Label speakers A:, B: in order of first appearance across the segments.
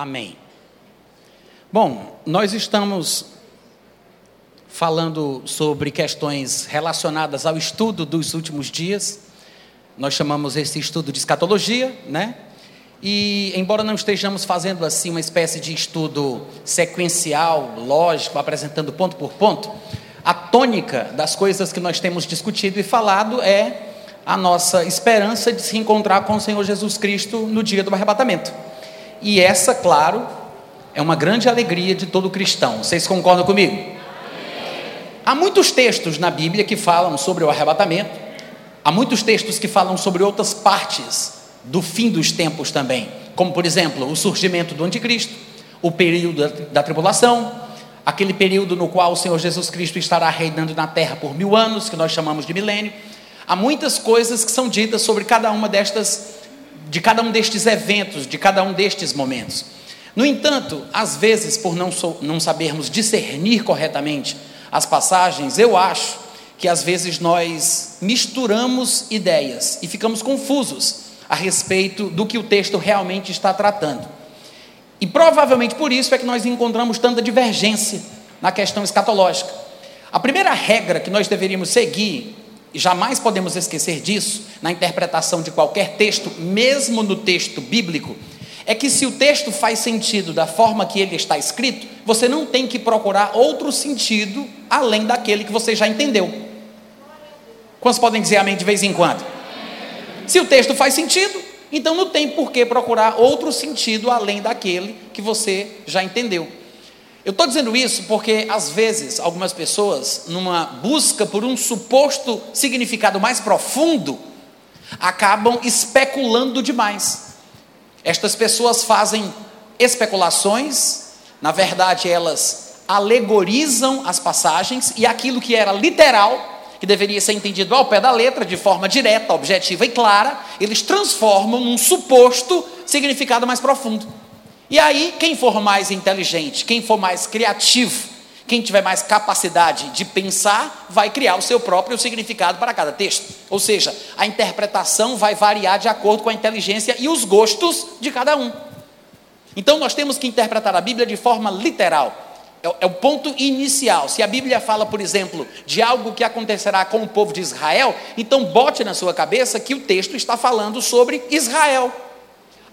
A: Amém. Bom, nós estamos falando sobre questões relacionadas ao estudo dos últimos dias. Nós chamamos esse estudo de escatologia, né? E embora não estejamos fazendo assim uma espécie de estudo sequencial, lógico, apresentando ponto por ponto, a tônica das coisas que nós temos discutido e falado é a nossa esperança de se encontrar com o Senhor Jesus Cristo no dia do arrebatamento. E essa, claro, é uma grande alegria de todo cristão. Vocês concordam comigo? Há muitos textos na Bíblia que falam sobre o arrebatamento, há muitos textos que falam sobre outras partes do fim dos tempos também, como por exemplo, o surgimento do anticristo, o período da tribulação, aquele período no qual o Senhor Jesus Cristo estará reinando na terra por mil anos, que nós chamamos de milênio. Há muitas coisas que são ditas sobre cada uma destas, de cada um destes eventos, de cada um destes momentos. No entanto, às vezes, por não, não sabermos discernir corretamente as passagens, eu acho que às vezes nós misturamos ideias e ficamos confusos a respeito do que o texto realmente está tratando. E provavelmente por isso é que nós encontramos tanta divergência na questão escatológica. A primeira regra que nós deveríamos seguir, e jamais podemos esquecer disso, na interpretação de qualquer texto, mesmo no texto bíblico, é que se o texto faz sentido da forma que ele está escrito, você não tem que procurar outro sentido além daquele que você já entendeu. Quantos podem dizer amém de vez em quando? Se o texto faz sentido, então não tem por que procurar outro sentido além daquele que você já entendeu. Eu estou dizendo isso porque, às vezes, algumas pessoas, numa busca por um suposto significado mais profundo, acabam especulando demais. Estas pessoas fazem especulações, na verdade, elas alegorizam as passagens e aquilo que era literal que deveria ser entendido ao pé da letra, de forma direta, objetiva e clara, eles transformam num suposto significado mais profundo. E aí, quem for mais inteligente, quem for mais criativo, quem tiver mais capacidade de pensar, vai criar o seu próprio significado para cada texto. Ou seja, a interpretação vai variar de acordo com a inteligência e os gostos de cada um. Então, nós temos que interpretar a Bíblia de forma literal. É, é, o ponto inicial. Se a Bíblia fala, por exemplo, de algo que acontecerá com o povo de Israel, então bote na sua cabeça que o texto está falando sobre Israel,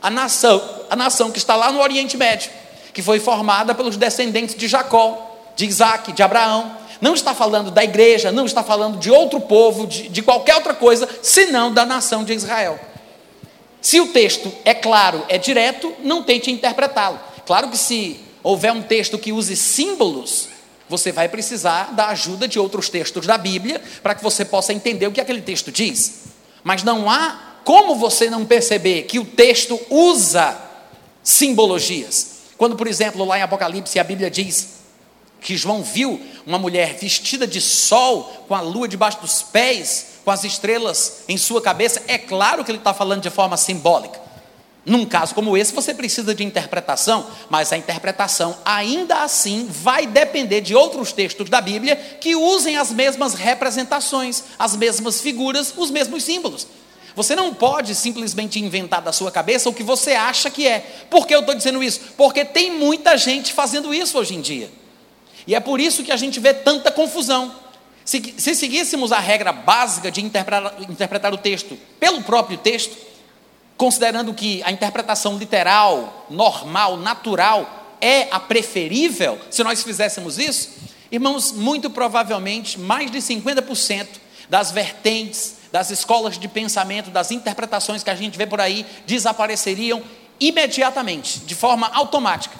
A: a nação, a nação que está lá no Oriente Médio, que foi formada pelos descendentes de Jacó, de Isaac, de Abraão. Não está falando da igreja, não está falando de outro povo, de, de qualquer outra coisa, senão da nação de Israel. Se o texto é claro, é direto, não tente interpretá-lo. Claro que se houver um texto que use símbolos, você vai precisar da ajuda de outros textos da Bíblia para que você possa entender o que aquele texto diz. Mas não há como você não perceber que o texto usa simbologias. Quando, por exemplo, lá em Apocalipse a Bíblia diz que João viu uma mulher vestida de sol, com a lua debaixo dos pés, com as estrelas em sua cabeça, é claro que ele está falando de forma simbólica. Num caso como esse, você precisa de interpretação, mas a interpretação ainda assim vai depender de outros textos da Bíblia que usem as mesmas representações, as mesmas figuras, os mesmos símbolos. Você não pode simplesmente inventar da sua cabeça o que você acha que é. Por que eu estou dizendo isso? Porque tem muita gente fazendo isso hoje em dia. E é por isso que a gente vê tanta confusão. Se, se seguíssemos a regra básica de interpretar, interpretar o texto pelo próprio texto, considerando que a interpretação literal, normal, natural é a preferível, se nós fizéssemos isso, irmãos, muito provavelmente mais de 50% das vertentes, das escolas de pensamento, das interpretações que a gente vê por aí desapareceriam imediatamente, de forma automática.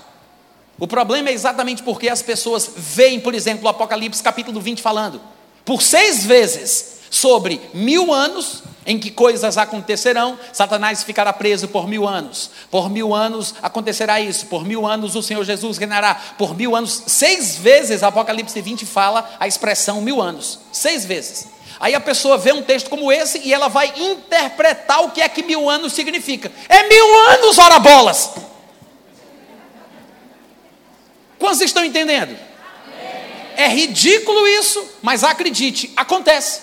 A: O problema é exatamente porque as pessoas veem, por exemplo, o Apocalipse capítulo 20 falando, por seis vezes sobre mil anos em que coisas acontecerão, Satanás ficará preso por mil anos, por mil anos acontecerá isso, por mil anos o Senhor Jesus reinará, por mil anos, seis vezes Apocalipse 20 fala a expressão mil anos, seis vezes. Aí a pessoa vê um texto como esse e ela vai interpretar o que é que mil anos significa. É mil anos, ora bolas! Quantos estão entendendo? É ridículo isso, mas acredite, acontece.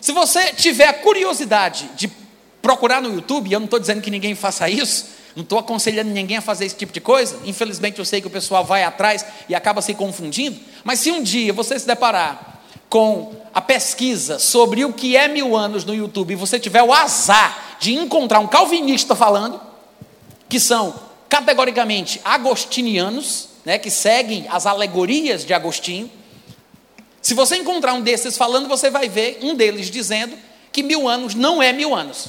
A: Se você tiver a curiosidade de procurar no YouTube, e eu não estou dizendo que ninguém faça isso, Não estou aconselhando ninguém a fazer esse tipo de coisa. Infelizmente, eu sei que o pessoal vai atrás e acaba se confundindo. Mas se um dia você se deparar com a pesquisa sobre o que é mil anos no YouTube e você tiver o azar de encontrar um calvinista falando, que são categoricamente agostinianos, né, que seguem as alegorias de Agostinho, se você encontrar um desses falando, você vai ver um deles dizendo que mil anos não é mil anos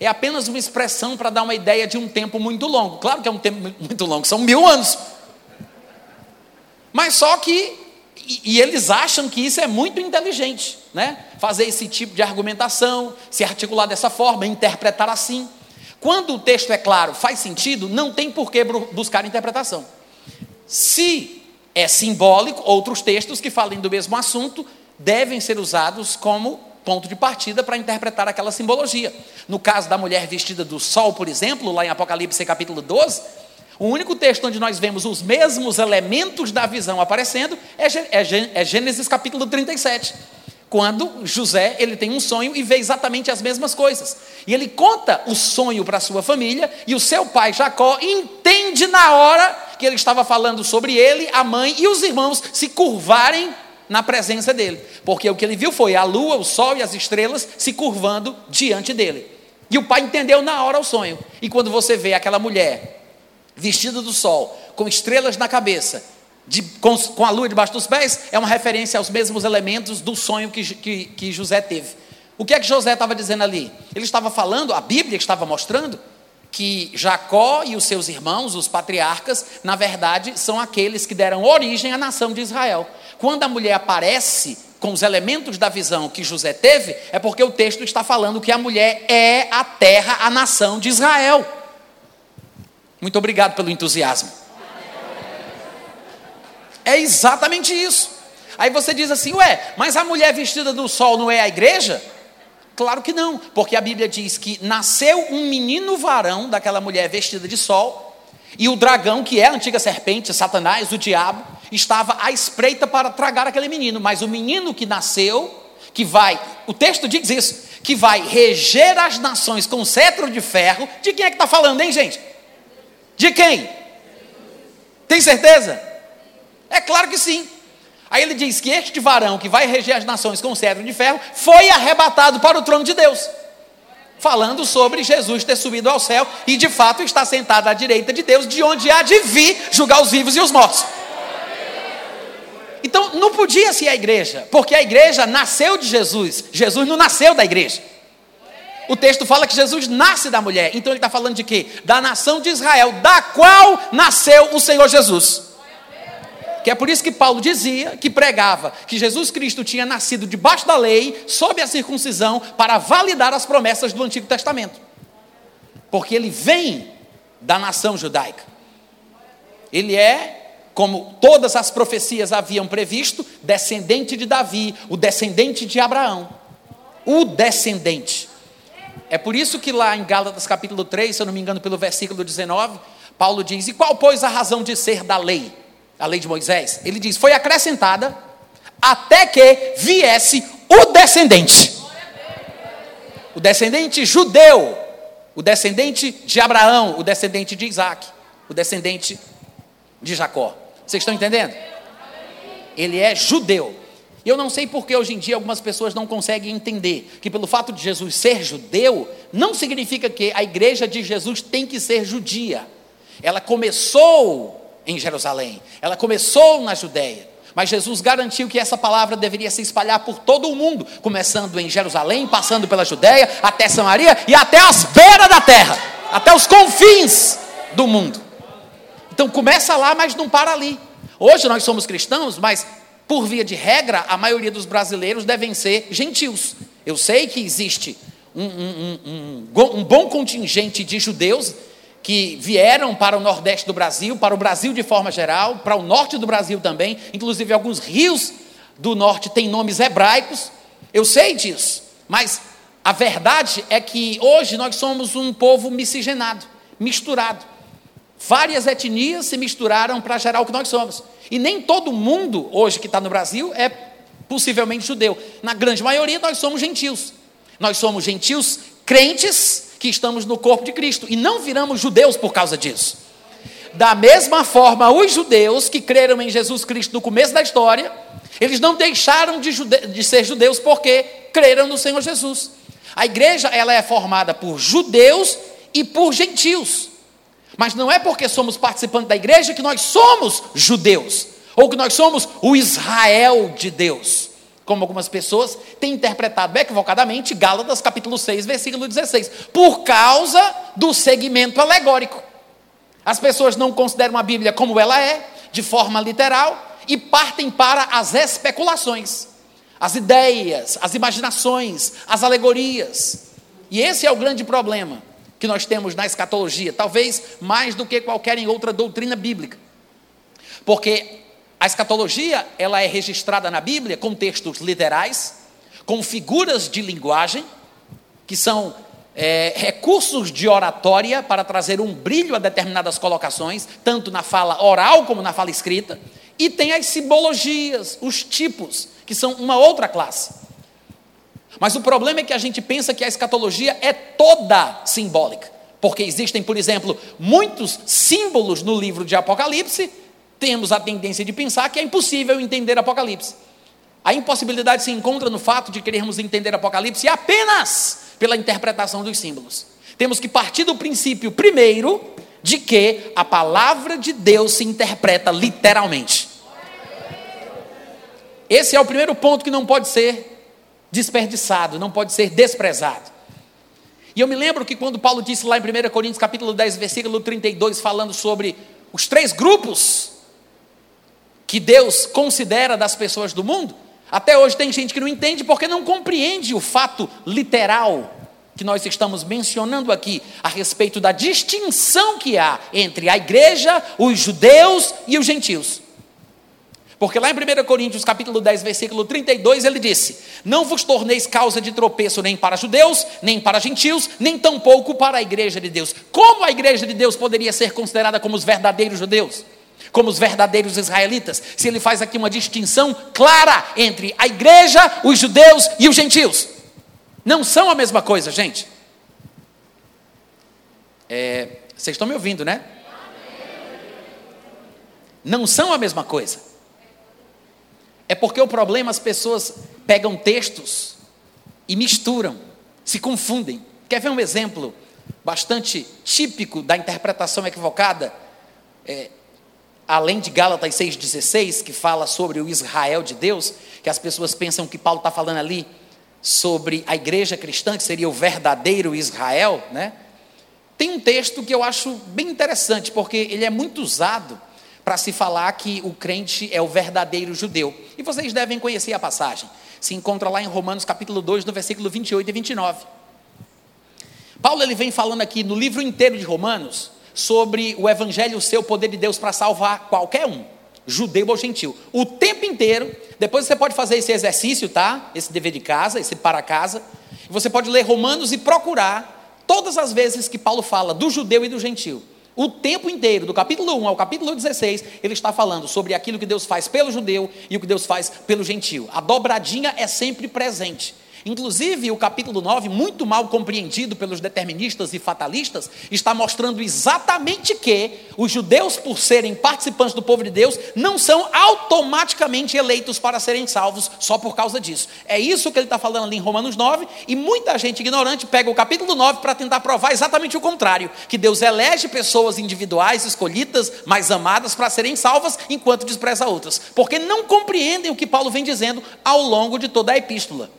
A: é apenas uma expressão para dar uma ideia de um tempo muito longo. Claro que é um tempo muito longo, são mil anos. Mas só que, e, eles acham que isso é muito inteligente, né? Fazer esse tipo de argumentação, se articular dessa forma, interpretar assim. Quando o texto é claro, faz sentido, não tem por que buscar interpretação. Se é simbólico, outros textos que falem do mesmo assunto devem ser usados como ponto de partida para interpretar aquela simbologia. No caso da mulher vestida do sol, por exemplo, lá em Apocalipse capítulo 12, o único texto onde nós vemos os mesmos elementos da visão aparecendo é, é, é Gênesis capítulo 37 quando José ele tem um sonho e vê exatamente as mesmas coisas. E ele conta o sonho para sua família, e o seu pai Jacó entende na hora que ele estava falando sobre ele, a mãe e os irmãos se curvarem na presença dele, porque o que ele viu foi a lua, o sol e as estrelas se curvando diante dele. E o pai entendeu na hora o sonho. E quando você vê aquela mulher vestida do sol, com estrelas na cabeça, de, com, com, a lua debaixo dos pés, é uma referência aos mesmos elementos do sonho que, que, que José teve. O que é que José estava dizendo ali? Ele estava falando, a Bíblia estava mostrando, que Jacó e os seus irmãos, os patriarcas, na verdade, são aqueles que deram origem à nação de Israel. Quando a mulher aparece com os elementos da visão que José teve, é porque o texto está falando que a mulher é a terra, a nação de Israel. Muito obrigado pelo entusiasmo. É exatamente isso. Aí você diz assim, ué, mas a mulher vestida do sol não é a igreja? Claro que não, porque a Bíblia diz que nasceu um menino varão daquela mulher vestida de sol, e o dragão, que é a antiga serpente, Satanás, o diabo, estava à espreita para tragar aquele menino, mas o menino que nasceu, que vai, o texto diz isso, que vai reger as nações com cetro de ferro, de quem é que está falando, hein, gente? De quem? Tem certeza? É claro que sim. Aí ele diz que este varão que vai reger as nações com cetro de ferro foi arrebatado para o trono de Deus. Falando sobre Jesus ter subido ao céu e de fato está sentado à direita de Deus, de onde há de vir julgar os vivos e os mortos. Então não podia ser a igreja, porque a igreja nasceu de Jesus, Jesus não nasceu da igreja. O texto fala que Jesus nasce da mulher, então ele está falando de quê? Da nação de Israel, da qual nasceu o Senhor Jesus. Que é por isso que Paulo dizia, que pregava, que Jesus Cristo tinha nascido debaixo da lei, sob a circuncisão, para validar as promessas do Antigo Testamento. Porque ele vem da nação judaica. Ele é, como todas as profecias haviam previsto, descendente de Davi, o descendente de Abraão. O descendente. É por isso que lá em Gálatas capítulo 3, se eu não me engano, pelo versículo 19, Paulo diz: E qual, pois, a razão de ser da lei? a lei de Moisés, ele diz: foi acrescentada até que viesse o descendente. O descendente judeu, o descendente de Abraão, o descendente de Isaac, o descendente de Jacó. Vocês estão entendendo? Ele é judeu. E eu não sei porque hoje em dia algumas pessoas não conseguem entender que pelo fato de Jesus ser judeu, não significa que a igreja de Jesus tem que ser judia. Ela começou em Jerusalém, ela começou na Judéia. Mas Jesus garantiu que essa palavra deveria se espalhar por todo o mundo, começando em Jerusalém, passando pela Judéia, até Samaria e até as beiras da terra, até os confins do mundo. Então começa lá, mas não para ali. Hoje nós somos cristãos, mas por via de regra, a maioria dos brasileiros devem ser gentios. Eu sei que existe um, um, um, um bom contingente de judeus que vieram para o nordeste do Brasil, para o Brasil de forma geral, para o norte do Brasil também, inclusive alguns rios do norte têm nomes hebraicos. Eu sei disso, mas a verdade é que hoje nós somos um povo miscigenado, misturado. Várias etnias se misturaram para gerar o que nós somos. E nem todo mundo hoje que está no Brasil é possivelmente judeu. Na grande maioria nós somos gentios. Nós somos gentios crentes que estamos no corpo de Cristo e não viramos judeus por causa disso. Da mesma forma, os judeus que creram em Jesus Cristo no começo da história, eles não deixaram de, jude de ser judeus porque creram no Senhor Jesus. A igreja ela é formada por judeus e por gentios. Mas não é porque somos participantes da igreja que nós somos judeus, ou que nós somos o Israel de Deus. Como algumas pessoas têm interpretado equivocadamente Gálatas capítulo 6, versículo 16, por causa do segmento alegórico. As pessoas não consideram a Bíblia como ela é, de forma literal, e partem para as especulações, as ideias, as imaginações, as alegorias. E esse é o grande problema que nós temos na escatologia, talvez mais do que qualquer outra doutrina bíblica. Porque a escatologia, ela é registrada na Bíblia com textos literais, com figuras de linguagem, que são é, recursos de oratória para trazer um brilho a determinadas colocações, tanto na fala oral como na fala escrita, e tem as simbologias, os tipos, que são uma outra classe. Mas o problema é que a gente pensa que a escatologia é toda simbólica, porque existem, por exemplo, muitos símbolos no livro de Apocalipse, temos a tendência de pensar que é impossível entender Apocalipse. A impossibilidade se encontra no fato de querermos entender Apocalipse apenas pela interpretação dos símbolos. Temos que partir do princípio, primeiro, de que a palavra de Deus se interpreta literalmente. Esse é o primeiro ponto que não pode ser desperdiçado, não pode ser desprezado. E eu me lembro que quando Paulo disse lá em 1 Coríntios capítulo 10, versículo 32, falando sobre os três grupos que Deus considera das pessoas do mundo, até hoje tem gente que não entende porque não compreende o fato literal que nós estamos mencionando aqui a respeito da distinção que há entre a igreja, os judeus e os gentios. Porque lá em 1 Coríntios, capítulo 10, versículo 32, ele disse: Não vos torneis causa de tropeço nem para judeus, nem para gentios, nem tampouco para a igreja de Deus. Como a igreja de Deus poderia ser considerada como os verdadeiros judeus? como os verdadeiros israelitas, se ele faz aqui uma distinção clara entre a igreja, os judeus e os gentios. Não são a mesma coisa, gente. É, vocês estão me ouvindo, né? Não são a mesma coisa. É porque o problema as pessoas pegam textos e misturam, se confundem. Quer ver um exemplo bastante típico da interpretação equivocada? É, além de Gálatas 6,16, que fala sobre o Israel de Deus, que as pessoas pensam que Paulo está falando ali sobre a igreja cristã, que seria o verdadeiro Israel, né? Tem um texto que eu acho bem interessante, porque ele é muito usado para se falar que o crente é o verdadeiro judeu. E vocês devem conhecer a passagem. Se encontra lá em Romanos capítulo 2, no versículo 28 e 29. Paulo ele vem falando aqui no livro inteiro de Romanos sobre o evangelho ser o poder de Deus para salvar qualquer um, judeu ou gentil. O tempo inteiro, depois você pode fazer esse exercício, tá? Esse dever de casa, esse para casa. Você pode ler Romanos e procurar todas as vezes que Paulo fala do judeu e do gentil. O tempo inteiro, do capítulo 1 ao capítulo 16, ele está falando sobre aquilo que Deus faz pelo judeu e o que Deus faz pelo gentil. A dobradinha é sempre presente. Inclusive, o capítulo 9, muito mal compreendido pelos deterministas e fatalistas, está mostrando exatamente que os judeus, por serem participantes do povo de Deus, não são automaticamente eleitos para serem salvos só por causa disso. É isso que ele está falando ali em Romanos 9, e muita gente ignorante pega o capítulo 9 para tentar provar exatamente o contrário: que Deus elege pessoas individuais, escolhidas, mais amadas, para serem salvas, enquanto despreza outras, porque não compreendem o que Paulo vem dizendo ao longo de toda a epístola.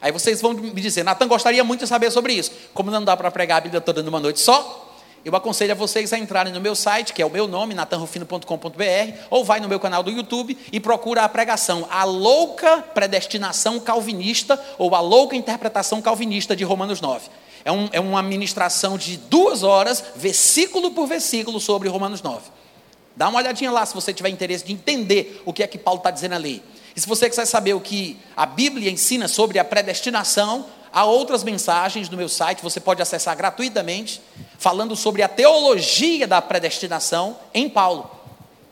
A: Aí vocês vão me dizer, Natan gostaria muito de saber sobre isso. Como não dá para pregar a Bíblia toda numa noite só, eu aconselho a vocês a entrarem no meu site, que é o meu nome, natanrufino.com.br, ou vai no meu canal do YouTube e procura a pregação A Louca Predestinação Calvinista, ou A Louca Interpretação Calvinista de Romanos 9. É, um, é uma ministração de duas horas, versículo por versículo, sobre Romanos 9. Dá uma olhadinha lá se você tiver interesse de entender o que é que Paulo está dizendo ali. E se você quiser saber o que a Bíblia ensina sobre a predestinação, há outras mensagens no meu site, você pode acessar gratuitamente, falando sobre a teologia da predestinação em Paulo.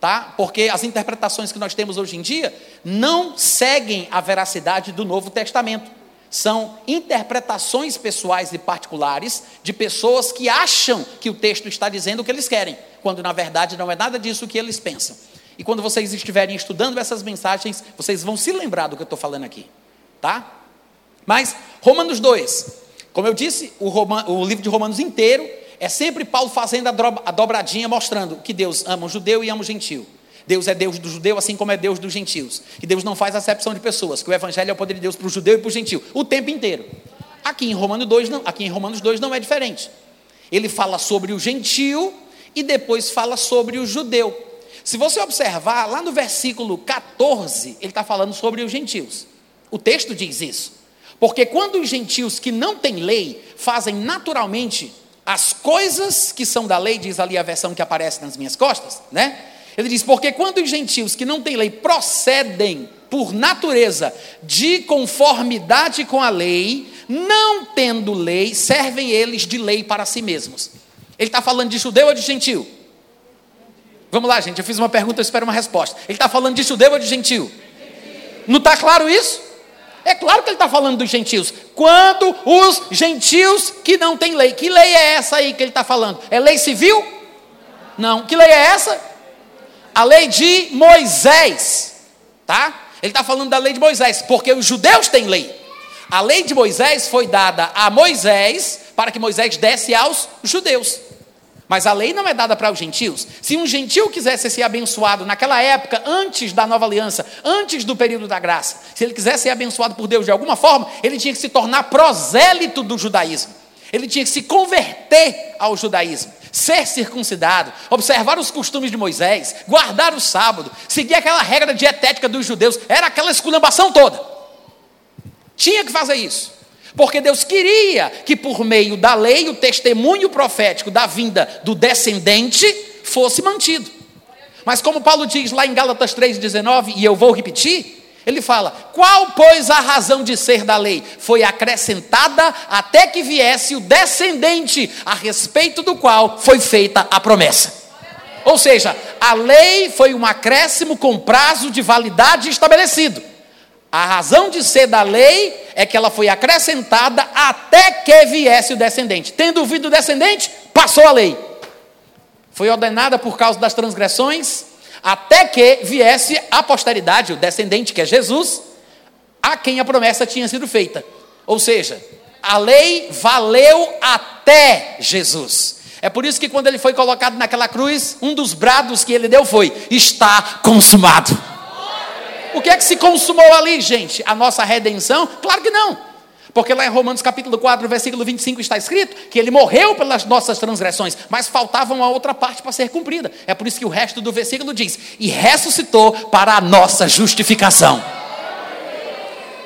A: Tá? Porque as interpretações que nós temos hoje em dia não seguem a veracidade do Novo Testamento. São interpretações pessoais e particulares de pessoas que acham que o texto está dizendo o que eles querem, quando na verdade não é nada disso que eles pensam. E quando vocês estiverem estudando essas mensagens, vocês vão se lembrar do que eu estou falando aqui, tá? Mas, Romanos 2, como eu disse, o, o livro de Romanos inteiro é sempre Paulo fazendo a dobradinha, mostrando que Deus ama o judeu e ama o gentil. Deus é Deus do judeu, assim como é Deus dos gentios. Que Deus não faz acepção de pessoas, que o evangelho é o poder de Deus para o judeu e para o gentil, o tempo inteiro. Aqui em, Romanos 2, não, aqui em Romanos 2 não é diferente. Ele fala sobre o gentil e depois fala sobre o judeu. Se você observar, lá no versículo 14, ele está falando sobre os gentios. O texto diz isso. Porque quando os gentios que não têm lei fazem naturalmente as coisas que são da lei, diz ali a versão que aparece nas minhas costas, né? Ele diz: Porque quando os gentios que não têm lei procedem por natureza de conformidade com a lei, não tendo lei, servem eles de lei para si mesmos. Ele está falando de judeu ou de gentil? Vamos lá, gente. Eu fiz uma pergunta, eu espero uma resposta. Ele está falando de judeu ou de gentil? Não está claro isso? É claro que ele está falando dos gentios. Quando os gentios que não têm lei. Que lei é essa aí que ele está falando? É lei civil? Não. Que lei é essa? a lei de Moisés, tá? Ele está falando da lei de Moisés, porque os judeus têm lei. A lei de Moisés foi dada a Moisés para que Moisés desse aos judeus. Mas a lei não é dada para os gentios. Se um gentil quisesse ser abençoado naquela época, antes da nova aliança, antes do período da graça, se ele quisesse ser abençoado por Deus de alguma forma, ele tinha que se tornar prosélito do judaísmo. Ele tinha que se converter ao judaísmo ser circuncidado, observar os costumes de Moisés, guardar o sábado, seguir aquela regra dietética dos judeus, era aquela esculhambação toda. Tinha que fazer isso. Porque Deus queria que por meio da lei o testemunho profético da vinda do descendente fosse mantido. Mas como Paulo diz lá em Gálatas 3:19, e eu vou repetir, ele fala: Qual, pois, a razão de ser da lei? Foi acrescentada até que viesse o descendente, a respeito do qual foi feita a promessa. Ou seja, a lei foi um acréscimo com prazo de validade estabelecido. A razão de ser da lei é que ela foi acrescentada até que viesse o descendente. Tendo vindo o descendente, passou a lei. Foi ordenada por causa das transgressões, até que viesse a posteridade, o descendente, que é Jesus, a quem a promessa tinha sido feita. Ou seja, a lei valeu até Jesus. É por isso que quando ele foi colocado naquela cruz, um dos brados que ele deu foi: está consumado. O que é que se consumou ali, gente? A nossa redenção? Claro que não. Porque lá em Romanos capítulo 4, versículo 25 está escrito que ele morreu pelas nossas transgressões, mas faltava uma outra parte para ser cumprida. É por isso que o resto do versículo diz: "E ressuscitou para a nossa justificação".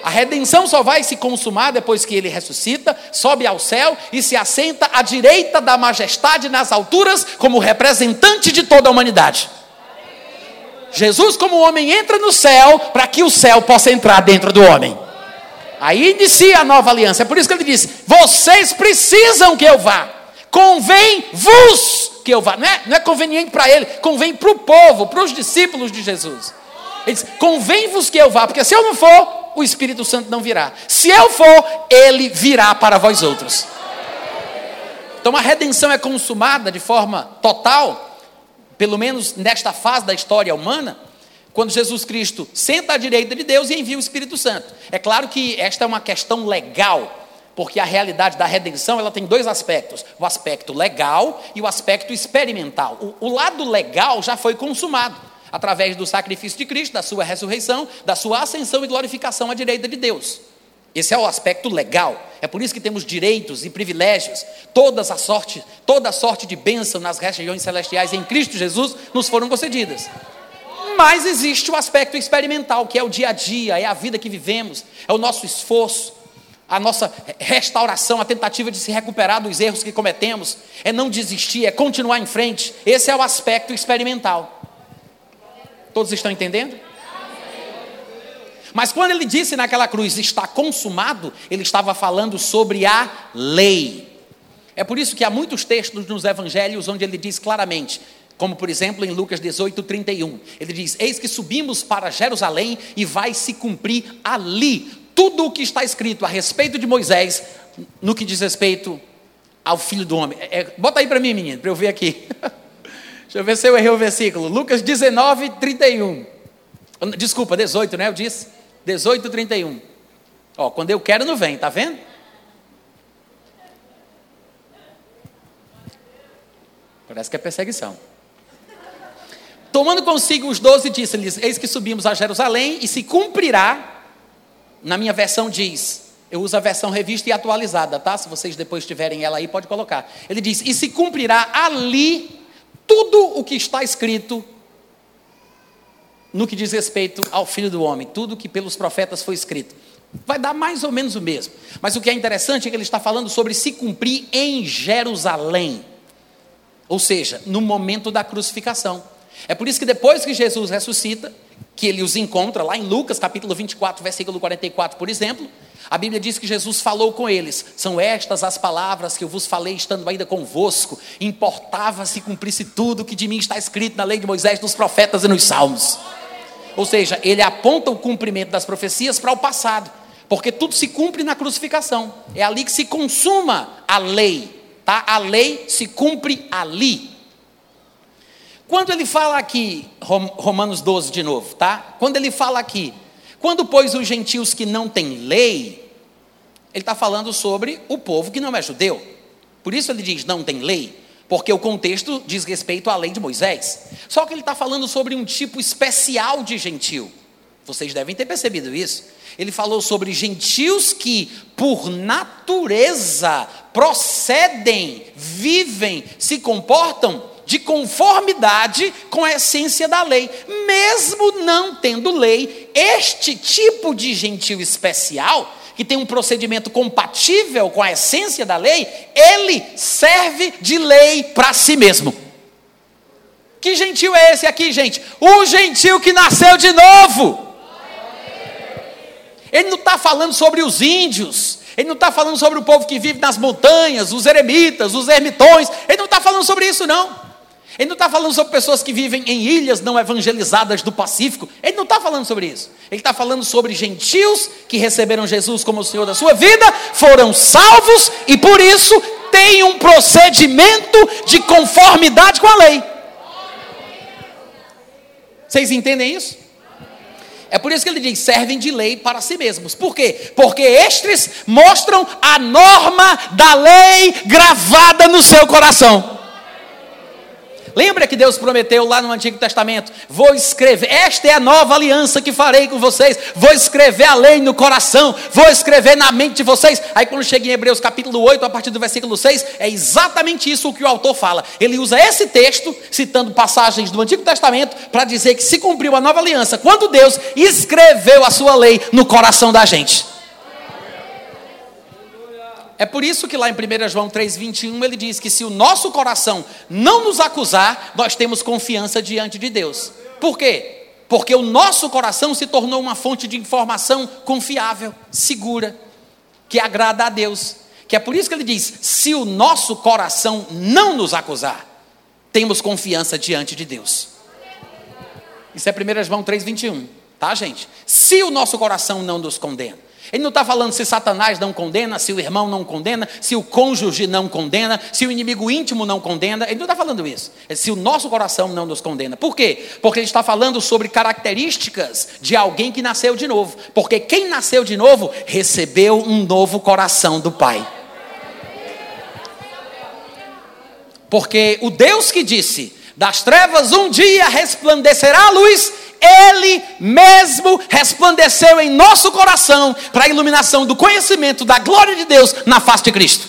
A: A redenção só vai se consumar depois que ele ressuscita, sobe ao céu e se assenta à direita da majestade nas alturas, como representante de toda a humanidade. Jesus, como homem, entra no céu para que o céu possa entrar dentro do homem. Aí inicia a nova aliança. É por isso que ele diz: vocês precisam que eu vá. Convém-vos que eu vá. Não é, não é conveniente para ele, convém para o povo, para os discípulos de Jesus. Ele diz: convém-vos que eu vá, porque se eu não for, o Espírito Santo não virá. Se eu for, ele virá para vós outros. Então a redenção é consumada de forma total, pelo menos nesta fase da história humana, quando Jesus Cristo senta à direita de Deus e envia o Espírito Santo. É claro que esta é uma questão legal, porque a realidade da redenção ela tem dois aspectos: o aspecto legal e o aspecto experimental. O, o lado legal já foi consumado através do sacrifício de Cristo, da sua ressurreição, da sua ascensão e glorificação à direita de Deus. Esse é o aspecto legal. É por isso que temos direitos e privilégios. Todas a sorte, toda a sorte de bênção nas regiões celestiais em Cristo Jesus nos foram concedidas. Mas existe o aspecto experimental, que é o dia a dia, é a vida que vivemos, é o nosso esforço, a nossa restauração, a tentativa de se recuperar dos erros que cometemos, é não desistir, é continuar em frente. Esse é o aspecto experimental. Todos estão entendendo? Mas quando ele disse naquela cruz, está consumado, ele estava falando sobre a lei. É por isso que há muitos textos nos evangelhos onde ele diz claramente: como, por exemplo, em Lucas 18, 31. Ele diz: Eis que subimos para Jerusalém e vai se cumprir ali tudo o que está escrito a respeito de Moisés, no que diz respeito ao filho do homem. É, é bota aí para mim, menino, para eu ver aqui. Deixa eu ver se eu errei o versículo. Lucas 19, 31. Desculpa, 18, né? Eu disse. 18, 31. Ó, quando eu quero, não vem, tá vendo? Parece que é perseguição. Tomando consigo os doze, disse-lhes: Eis que subimos a Jerusalém e se cumprirá. Na minha versão diz, eu uso a versão revista e atualizada, tá? Se vocês depois tiverem ela aí, pode colocar. Ele diz: E se cumprirá ali tudo o que está escrito no que diz respeito ao Filho do Homem, tudo que pelos profetas foi escrito. Vai dar mais ou menos o mesmo. Mas o que é interessante é que ele está falando sobre se cumprir em Jerusalém. Ou seja, no momento da crucificação. É por isso que depois que Jesus ressuscita, que ele os encontra lá em Lucas capítulo 24, versículo 44, por exemplo, a Bíblia diz que Jesus falou com eles: São estas as palavras que eu vos falei estando ainda convosco. Importava se cumprisse tudo que de mim está escrito na lei de Moisés, nos profetas e nos salmos. Ou seja, ele aponta o cumprimento das profecias para o passado, porque tudo se cumpre na crucificação. É ali que se consuma a lei, tá? A lei se cumpre ali. Quando ele fala aqui, Romanos 12 de novo, tá? Quando ele fala aqui, quando pois os gentios que não têm lei, ele está falando sobre o povo que não é judeu. Por isso ele diz não tem lei, porque o contexto diz respeito à lei de Moisés. Só que ele está falando sobre um tipo especial de gentil. Vocês devem ter percebido isso. Ele falou sobre gentios que, por natureza, procedem, vivem, se comportam de conformidade com a essência da lei. Mesmo não tendo lei, este tipo de gentil especial, que tem um procedimento compatível com a essência da lei, ele serve de lei para si mesmo. Que gentil é esse aqui, gente? O gentil que nasceu de novo. Ele não está falando sobre os índios, ele não está falando sobre o povo que vive nas montanhas, os eremitas, os ermitões, ele não está falando sobre isso, não. Ele não está falando sobre pessoas que vivem em ilhas não evangelizadas do Pacífico. Ele não está falando sobre isso. Ele está falando sobre gentios que receberam Jesus como o Senhor da sua vida, foram salvos e por isso têm um procedimento de conformidade com a lei. Vocês entendem isso? É por isso que ele diz: servem de lei para si mesmos. Por quê? Porque estes mostram a norma da lei gravada no seu coração. Lembra que Deus prometeu lá no Antigo Testamento? Vou escrever, esta é a nova aliança que farei com vocês. Vou escrever a lei no coração, vou escrever na mente de vocês. Aí quando chega em Hebreus capítulo 8, a partir do versículo 6, é exatamente isso o que o autor fala. Ele usa esse texto, citando passagens do Antigo Testamento, para dizer que se cumpriu a nova aliança quando Deus escreveu a sua lei no coração da gente. É por isso que lá em 1 João 3,21 ele diz que se o nosso coração não nos acusar, nós temos confiança diante de Deus. Por quê? Porque o nosso coração se tornou uma fonte de informação confiável, segura, que agrada a Deus. Que é por isso que ele diz: se o nosso coração não nos acusar, temos confiança diante de Deus. Isso é 1 João 3,21, tá, gente? Se o nosso coração não nos condena. Ele não está falando se Satanás não condena, se o irmão não condena, se o cônjuge não condena, se o inimigo íntimo não condena. Ele não está falando isso. É se o nosso coração não nos condena. Por quê? Porque ele está falando sobre características de alguém que nasceu de novo. Porque quem nasceu de novo recebeu um novo coração do Pai. Porque o Deus que disse: das trevas um dia resplandecerá a luz, ele mesmo resplandeceu em nosso coração para a iluminação do conhecimento da glória de Deus na face de Cristo.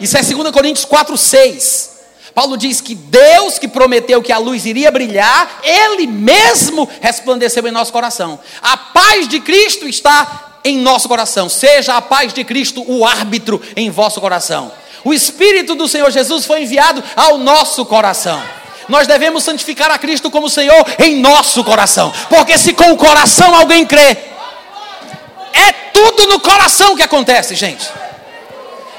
A: Isso é 2 Coríntios 4, 6. Paulo diz que Deus que prometeu que a luz iria brilhar, Ele mesmo resplandeceu em nosso coração. A paz de Cristo está em nosso coração. Seja a paz de Cristo o árbitro em vosso coração. O Espírito do Senhor Jesus foi enviado ao nosso coração nós devemos santificar a Cristo como Senhor em nosso coração. Porque se com o coração alguém crê, é tudo no coração que acontece, gente.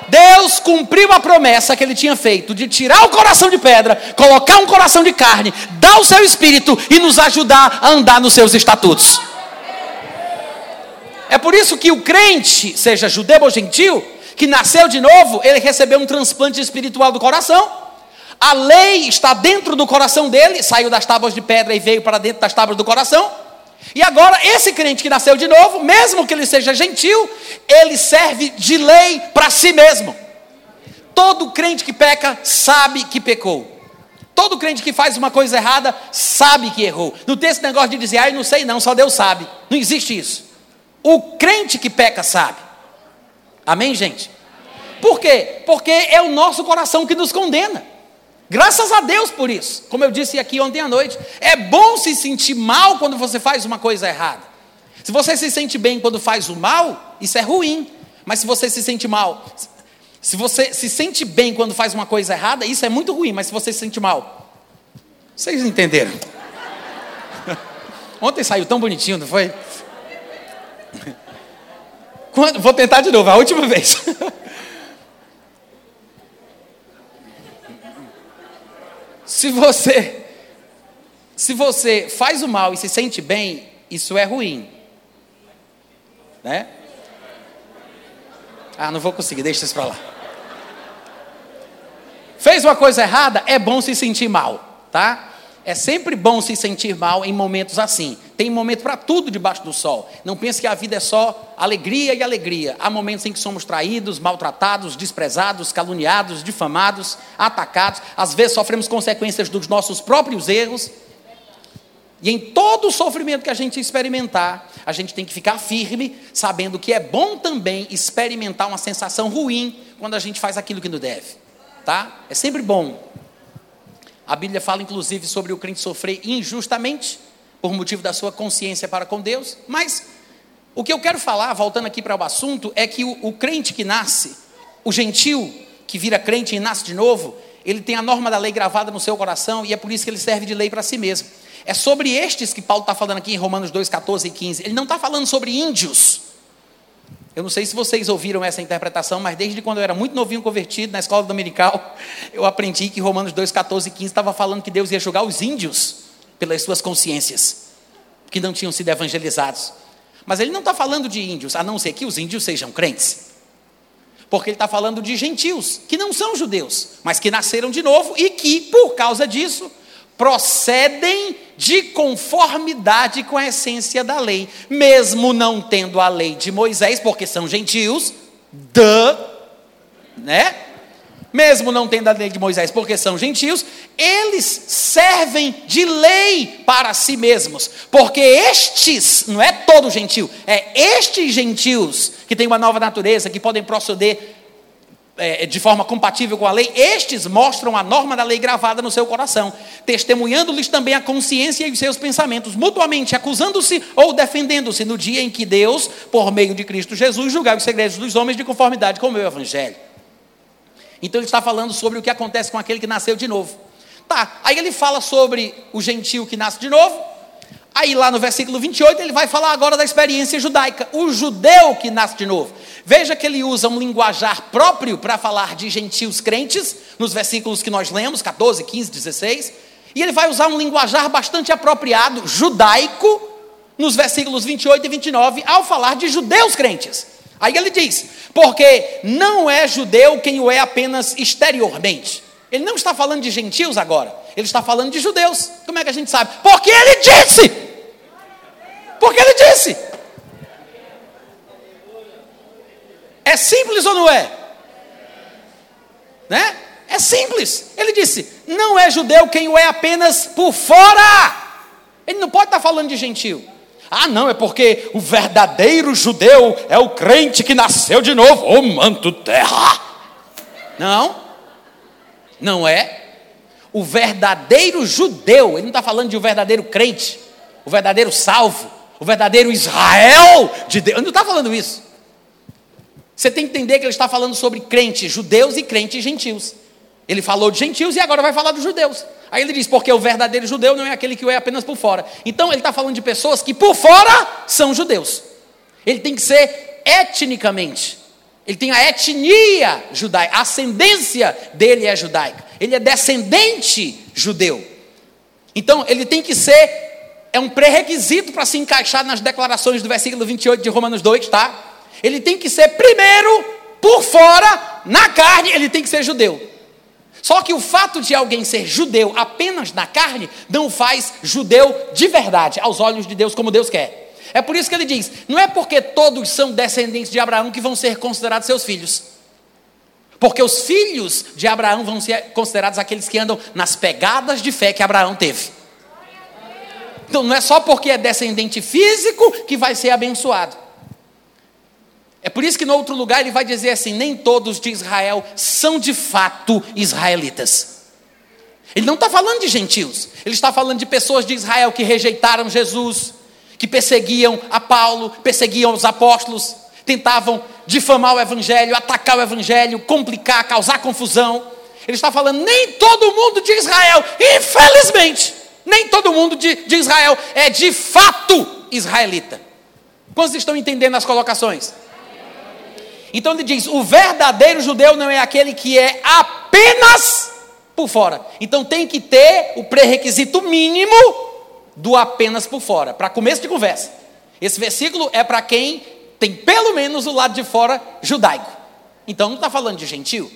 A: Deus cumpriu a promessa que ele tinha feito de tirar o coração de pedra, colocar um coração de carne, dar o seu espírito e nos ajudar a andar nos seus estatutos. É por isso que o crente, seja judeu ou gentil, que nasceu de novo, ele recebeu um transplante espiritual do coração. A lei está dentro do coração dele, saiu das tábuas de pedra e veio para dentro das tábuas do coração. E agora, esse crente que nasceu de novo, mesmo que ele seja gentil, ele serve de lei para si mesmo. Todo crente que peca sabe que pecou. Todo crente que faz uma coisa errada sabe que errou. Não tem esse negócio de dizer, ai, não sei não, só Deus sabe. Não existe isso. O crente que peca sabe. Amém, gente? Por quê? Porque é o nosso coração que nos condena. Graças a Deus por isso. Como eu disse aqui ontem à noite, é bom se sentir mal quando você faz uma coisa errada. Se você se sente bem quando faz o mal, isso é ruim. Mas se você se sente mal, se você se sente bem quando faz uma coisa errada, isso é muito ruim. Mas se você se sente mal, vocês entenderam? Ontem saiu tão bonitinho, não foi? Quando, vou tentar de novo, a última vez. se você se você faz o mal e se sente bem, isso é ruim. Né? Ah, não vou conseguir, deixa isso para lá. Fez uma coisa errada, é bom se sentir mal, tá? É sempre bom se sentir mal em momentos assim. Tem momento para tudo debaixo do sol. Não pense que a vida é só alegria e alegria. Há momentos em que somos traídos, maltratados, desprezados, caluniados, difamados, atacados. Às vezes sofremos consequências dos nossos próprios erros. E em todo o sofrimento que a gente experimentar, a gente tem que ficar firme, sabendo que é bom também experimentar uma sensação ruim quando a gente faz aquilo que não deve. Tá? É sempre bom a Bíblia fala inclusive sobre o crente sofrer injustamente por motivo da sua consciência para com Deus, mas o que eu quero falar, voltando aqui para o assunto, é que o, o crente que nasce, o gentil que vira crente e nasce de novo, ele tem a norma da lei gravada no seu coração e é por isso que ele serve de lei para si mesmo. É sobre estes que Paulo está falando aqui em Romanos 2, 14 e 15. Ele não está falando sobre índios. Eu não sei se vocês ouviram essa interpretação, mas desde quando eu era muito novinho convertido na escola dominical, eu aprendi que Romanos 2, 14 e 15 estava falando que Deus ia julgar os índios pelas suas consciências, que não tinham sido evangelizados. Mas ele não está falando de índios, a não ser que os índios sejam crentes. Porque ele está falando de gentios, que não são judeus, mas que nasceram de novo e que, por causa disso, procedem de conformidade com a essência da lei, mesmo não tendo a lei de Moisés, porque são gentios, da, né? Mesmo não tendo a lei de Moisés, porque são gentios, eles servem de lei para si mesmos, porque estes, não é todo gentio, é estes gentios que têm uma nova natureza, que podem proceder é, de forma compatível com a lei, estes mostram a norma da lei gravada no seu coração, testemunhando-lhes também a consciência e os seus pensamentos, mutuamente acusando-se ou defendendo-se no dia em que Deus, por meio de Cristo Jesus, julgar os segredos dos homens de conformidade com o meu evangelho. Então ele está falando sobre o que acontece com aquele que nasceu de novo. Tá, aí ele fala sobre o gentio que nasce de novo. Aí lá no versículo 28 ele vai falar agora da experiência judaica, o judeu que nasce de novo. Veja que ele usa um linguajar próprio para falar de gentios crentes, nos versículos que nós lemos, 14, 15, 16. E ele vai usar um linguajar bastante apropriado, judaico, nos versículos 28 e 29, ao falar de judeus crentes. Aí ele diz: porque não é judeu quem o é apenas exteriormente. Ele não está falando de gentios agora, ele está falando de judeus. Como é que a gente sabe? Porque ele disse! Porque ele disse! É simples ou não é? Né? É simples. Ele disse: não é judeu quem o é apenas por fora. Ele não pode estar falando de gentil. Ah, não, é porque o verdadeiro judeu é o crente que nasceu de novo, ô oh, manto terra. Não, não é. O verdadeiro judeu, ele não está falando de um verdadeiro crente, o verdadeiro salvo, o verdadeiro Israel de Deus, ele não está falando isso. Você tem que entender que ele está falando sobre crentes judeus e crentes gentios. Ele falou de gentios e agora vai falar dos judeus. Aí ele diz, porque o verdadeiro judeu não é aquele que o é apenas por fora. Então ele está falando de pessoas que por fora são judeus. Ele tem que ser etnicamente. Ele tem a etnia judaica, a ascendência dele é judaica. Ele é descendente judeu. Então ele tem que ser é um pré-requisito para se encaixar nas declarações do versículo 28 de Romanos 2, tá? Ele tem que ser primeiro por fora, na carne, ele tem que ser judeu. Só que o fato de alguém ser judeu apenas na carne não o faz judeu de verdade, aos olhos de Deus, como Deus quer. É por isso que ele diz: não é porque todos são descendentes de Abraão que vão ser considerados seus filhos. Porque os filhos de Abraão vão ser considerados aqueles que andam nas pegadas de fé que Abraão teve. Então não é só porque é descendente físico que vai ser abençoado. É por isso que no outro lugar ele vai dizer assim: nem todos de Israel são de fato israelitas. Ele não está falando de gentios, ele está falando de pessoas de Israel que rejeitaram Jesus, que perseguiam a Paulo, perseguiam os apóstolos, tentavam difamar o evangelho, atacar o evangelho, complicar, causar confusão. Ele está falando, nem todo mundo de Israel, infelizmente, nem todo mundo de, de Israel é de fato israelita. Quantos estão entendendo as colocações? Então ele diz: o verdadeiro judeu não é aquele que é apenas por fora. Então tem que ter o pré-requisito mínimo do apenas por fora, para começo de conversa. Esse versículo é para quem tem pelo menos o lado de fora judaico. Então não está falando de gentil,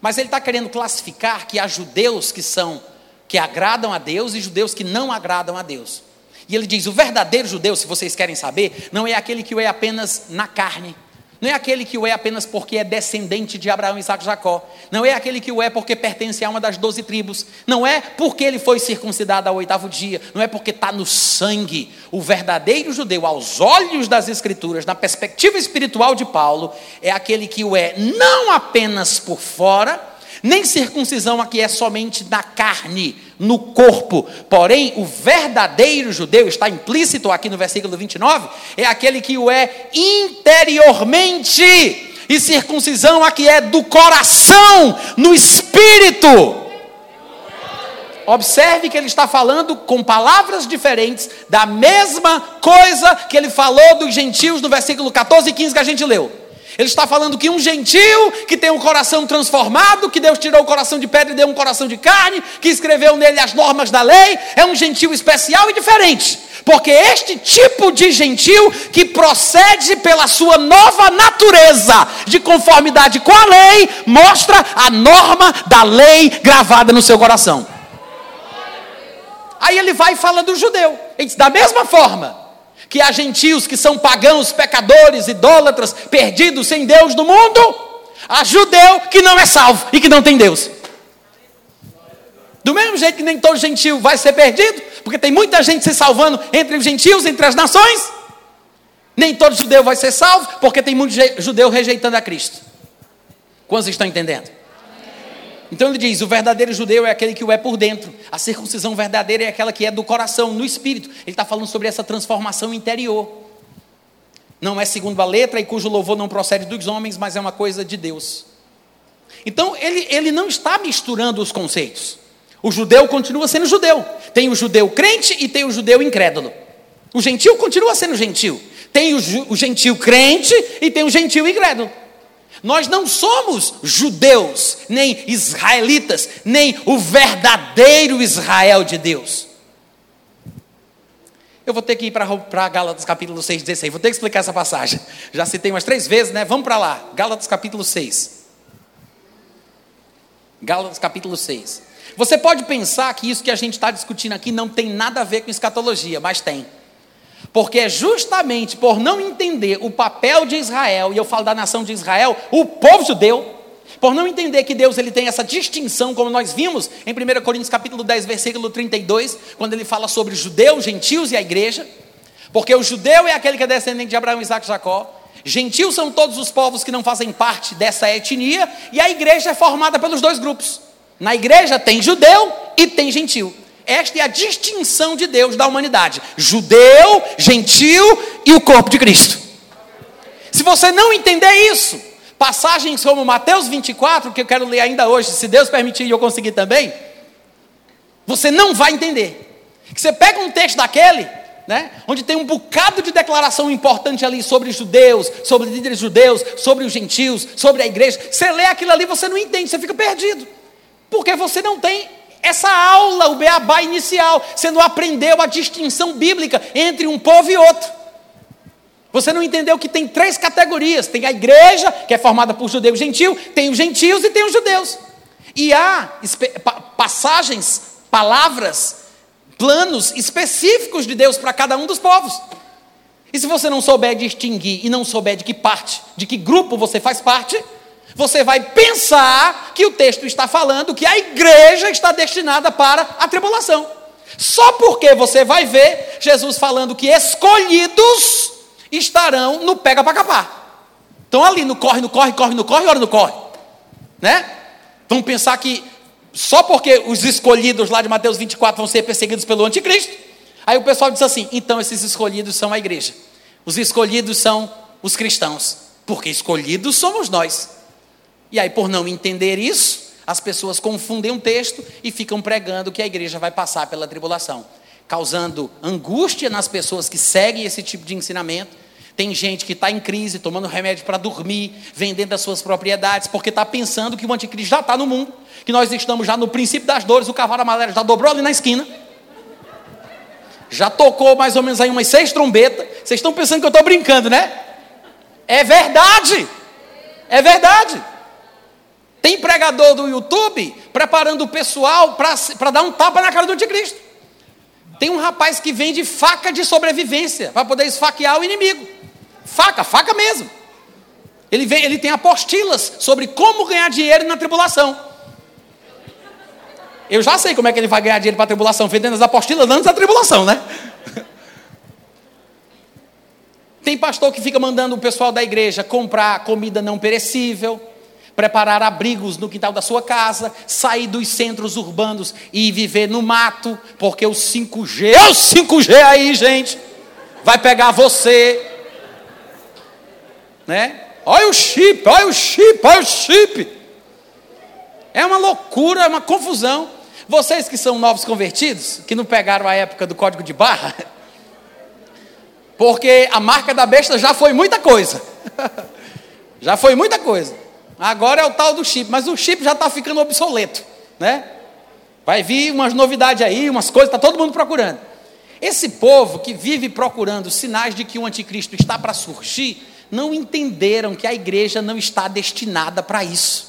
A: mas ele está querendo classificar que há judeus que são que agradam a Deus e judeus que não agradam a Deus. E ele diz: o verdadeiro judeu, se vocês querem saber, não é aquele que o é apenas na carne não é aquele que o é apenas porque é descendente de Abraão, Isaac e Jacó. Não é aquele que o é porque pertence a uma das doze tribos. Não é porque ele foi circuncidado ao oitavo dia. Não é porque está no sangue. O verdadeiro judeu, aos olhos das Escrituras, na perspectiva espiritual de Paulo, é aquele que o é não apenas por fora, nem circuncisão aqui é somente na carne, no corpo. Porém, o verdadeiro judeu, está implícito aqui no versículo 29, é aquele que o é interiormente. E circuncisão aqui é do coração, no espírito. Observe que ele está falando com palavras diferentes da mesma coisa que ele falou dos gentios no versículo 14 e 15 que a gente leu. Ele está falando que um gentil que tem um coração transformado, que Deus tirou o coração de pedra e deu um coração de carne, que escreveu nele as normas da lei, é um gentil especial e diferente. Porque este tipo de gentil que procede pela sua nova natureza de conformidade com a lei, mostra a norma da lei gravada no seu coração. Aí ele vai e fala do judeu. Ele diz, da mesma forma, que há gentios que são pagãos, pecadores, idólatras, perdidos, sem Deus no mundo, há judeu que não é salvo e que não tem Deus. Do mesmo jeito que nem todo gentio vai ser perdido, porque tem muita gente se salvando entre os gentios, entre as nações, nem todo judeu vai ser salvo, porque tem muito judeu rejeitando a Cristo. Quantos estão entendendo? Então ele diz: o verdadeiro judeu é aquele que o é por dentro, a circuncisão verdadeira é aquela que é do coração, no espírito. Ele está falando sobre essa transformação interior. Não é segundo a letra e cujo louvor não procede dos homens, mas é uma coisa de Deus. Então ele, ele não está misturando os conceitos. O judeu continua sendo judeu. Tem o judeu crente e tem o judeu incrédulo. O gentil continua sendo gentil. Tem o, o gentil crente e tem o gentil incrédulo. Nós não somos judeus, nem israelitas, nem o verdadeiro Israel de Deus. Eu vou ter que ir para Gálatas capítulo 6, 16. Vou ter que explicar essa passagem. Já citei umas três vezes, né? Vamos para lá. Gálatas capítulo 6. Gálatas capítulo 6. Você pode pensar que isso que a gente está discutindo aqui não tem nada a ver com escatologia, mas tem. Porque é justamente por não entender o papel de Israel, e eu falo da nação de Israel, o povo judeu, por não entender que Deus ele tem essa distinção, como nós vimos em 1 Coríntios capítulo 10, versículo 32, quando ele fala sobre judeus, gentios e a igreja, porque o judeu é aquele que é descendente de Abraão, Isaac e Jacó, gentios são todos os povos que não fazem parte dessa etnia, e a igreja é formada pelos dois grupos. Na igreja tem judeu e tem gentil. Esta é a distinção de Deus da humanidade: judeu, gentil e o corpo de Cristo. Se você não entender isso, passagens como Mateus 24, que eu quero ler ainda hoje, se Deus permitir e eu conseguir também, você não vai entender. Que você pega um texto daquele, né, onde tem um bocado de declaração importante ali sobre judeus, sobre líderes judeus, sobre os gentios, sobre a igreja. Você lê aquilo ali, você não entende, você fica perdido. Porque você não tem essa aula, o beabá inicial. Você não aprendeu a distinção bíblica entre um povo e outro. Você não entendeu que tem três categorias: tem a igreja, que é formada por judeu e gentil, tem os gentios e tem os judeus. E há passagens, palavras, planos específicos de Deus para cada um dos povos. E se você não souber distinguir e não souber de que parte, de que grupo você faz parte, você vai pensar que o texto está falando que a igreja está destinada para a tribulação. Só porque você vai ver Jesus falando que escolhidos estarão no pega para capar. Estão ali no corre, no corre, corre, no corre, hora no corre. Né? Vão pensar que só porque os escolhidos lá de Mateus 24 vão ser perseguidos pelo anticristo. Aí o pessoal diz assim: então esses escolhidos são a igreja. Os escolhidos são os cristãos. Porque escolhidos somos nós. E aí, por não entender isso, as pessoas confundem um texto e ficam pregando que a igreja vai passar pela tribulação, causando angústia nas pessoas que seguem esse tipo de ensinamento. Tem gente que está em crise, tomando remédio para dormir, vendendo as suas propriedades, porque está pensando que o anticristo já está no mundo, que nós estamos já no princípio das dores, o cavalo amarelo já dobrou ali na esquina, já tocou mais ou menos aí umas seis trombetas. Vocês estão pensando que eu estou brincando, né? É verdade, é verdade. Tem pregador do YouTube preparando o pessoal para dar um tapa na cara do anticristo. Tem um rapaz que vende faca de sobrevivência para poder esfaquear o inimigo. Faca, faca mesmo. Ele, vem, ele tem apostilas sobre como ganhar dinheiro na tribulação. Eu já sei como é que ele vai ganhar dinheiro para a tribulação, vendendo as apostilas antes da tribulação, né? Tem pastor que fica mandando o pessoal da igreja comprar comida não perecível preparar abrigos no quintal da sua casa, sair dos centros urbanos e viver no mato, porque o 5G, é o 5G aí, gente, vai pegar você, né? Olha o chip, olha o chip, olha o chip. É uma loucura, é uma confusão. Vocês que são novos convertidos, que não pegaram a época do código de barra, porque a marca da besta já foi muita coisa. já foi muita coisa. Agora é o tal do chip, mas o chip já está ficando obsoleto, né? Vai vir umas novidades aí, umas coisas, está todo mundo procurando. Esse povo que vive procurando sinais de que o anticristo está para surgir, não entenderam que a igreja não está destinada para isso.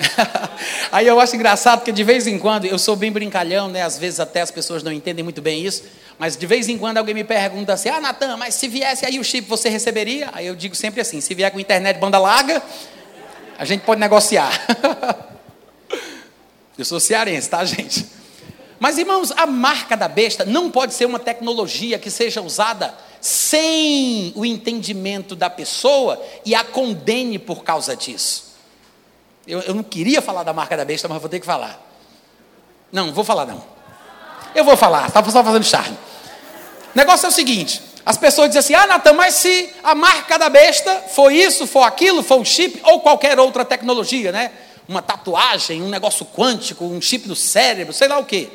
A: Aí eu acho engraçado porque de vez em quando, eu sou bem brincalhão, né? Às vezes até as pessoas não entendem muito bem isso. Mas de vez em quando alguém me pergunta assim: Ah, Natan, mas se viesse aí o chip, você receberia? Aí eu digo sempre assim: se vier com internet banda larga, a gente pode negociar. eu sou cearense, tá, gente? Mas irmãos, a marca da besta não pode ser uma tecnologia que seja usada sem o entendimento da pessoa e a condene por causa disso. Eu, eu não queria falar da marca da besta, mas vou ter que falar. Não, vou falar não. Eu vou falar, estava só fazendo charme. O negócio é o seguinte: as pessoas dizem assim, ah, Natan, mas se a marca da besta foi isso, foi aquilo, foi o chip, ou qualquer outra tecnologia, né? Uma tatuagem, um negócio quântico, um chip do cérebro, sei lá o quê.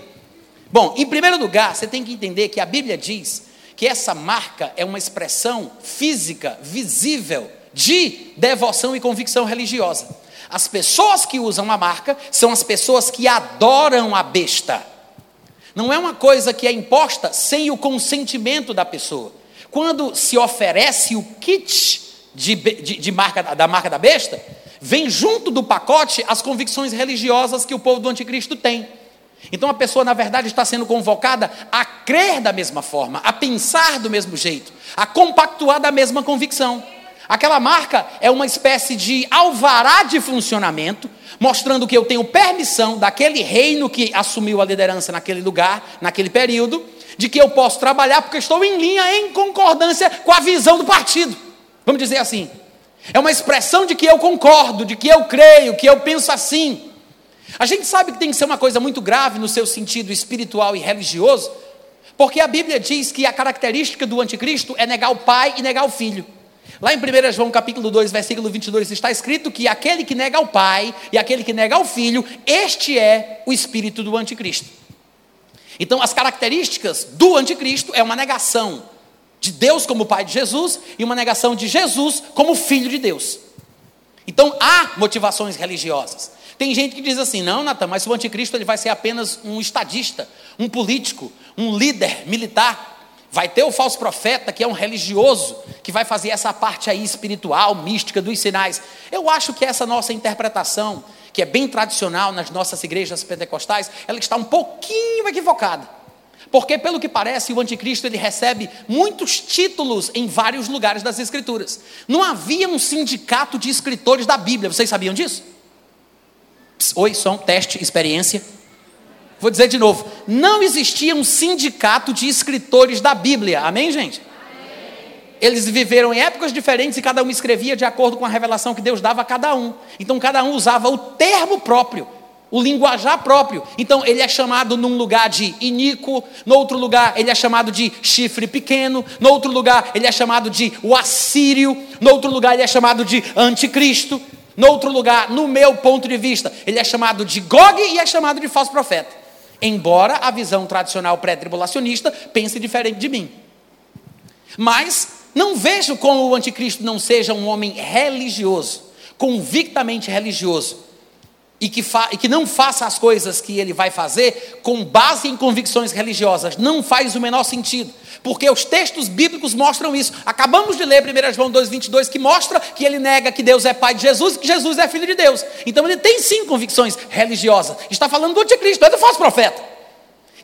A: Bom, em primeiro lugar, você tem que entender que a Bíblia diz que essa marca é uma expressão física, visível, de devoção e convicção religiosa. As pessoas que usam a marca são as pessoas que adoram a besta. Não é uma coisa que é imposta sem o consentimento da pessoa. Quando se oferece o kit de, de, de marca, da marca da besta, vem junto do pacote as convicções religiosas que o povo do anticristo tem. Então a pessoa, na verdade, está sendo convocada a crer da mesma forma, a pensar do mesmo jeito, a compactuar da mesma convicção. Aquela marca é uma espécie de alvará de funcionamento, mostrando que eu tenho permissão daquele reino que assumiu a liderança naquele lugar, naquele período, de que eu posso trabalhar porque estou em linha, em concordância com a visão do partido. Vamos dizer assim. É uma expressão de que eu concordo, de que eu creio, que eu penso assim. A gente sabe que tem que ser uma coisa muito grave no seu sentido espiritual e religioso, porque a Bíblia diz que a característica do anticristo é negar o pai e negar o filho. Lá em 1 João capítulo 2, versículo 22, está escrito que aquele que nega o Pai e aquele que nega o Filho, este é o espírito do anticristo. Então, as características do anticristo é uma negação de Deus como Pai de Jesus e uma negação de Jesus como Filho de Deus. Então, há motivações religiosas. Tem gente que diz assim: não, Natan, mas o anticristo ele vai ser apenas um estadista, um político, um líder militar. Vai ter o falso profeta, que é um religioso, que vai fazer essa parte aí espiritual, mística dos sinais. Eu acho que essa nossa interpretação, que é bem tradicional nas nossas igrejas pentecostais, ela está um pouquinho equivocada. Porque, pelo que parece, o anticristo ele recebe muitos títulos em vários lugares das escrituras. Não havia um sindicato de escritores da Bíblia, vocês sabiam disso? Oi, som, teste, experiência. Vou dizer de novo: não existia um sindicato de escritores da Bíblia. Amém, gente? Eles viveram em épocas diferentes e cada um escrevia de acordo com a revelação que Deus dava a cada um. Então cada um usava o termo próprio, o linguajar próprio. Então ele é chamado num lugar de iníquo, no outro lugar ele é chamado de chifre pequeno, no outro lugar ele é chamado de o assírio, no outro lugar ele é chamado de anticristo, no outro lugar, no meu ponto de vista, ele é chamado de Gog e é chamado de falso profeta. Embora a visão tradicional pré-tribulacionista pense diferente de mim. Mas não vejo como o anticristo não seja um homem religioso, convictamente religioso, e que, e que, não faça as coisas que ele vai fazer com base em convicções religiosas. Não faz o menor sentido. Porque os textos bíblicos mostram isso. Acabamos de ler 1 João 2,22, que mostra que ele nega que Deus é pai de Jesus e que Jesus é filho de Deus. Então ele tem sim convicções religiosas. Está falando do anticristo, é do falso profeta.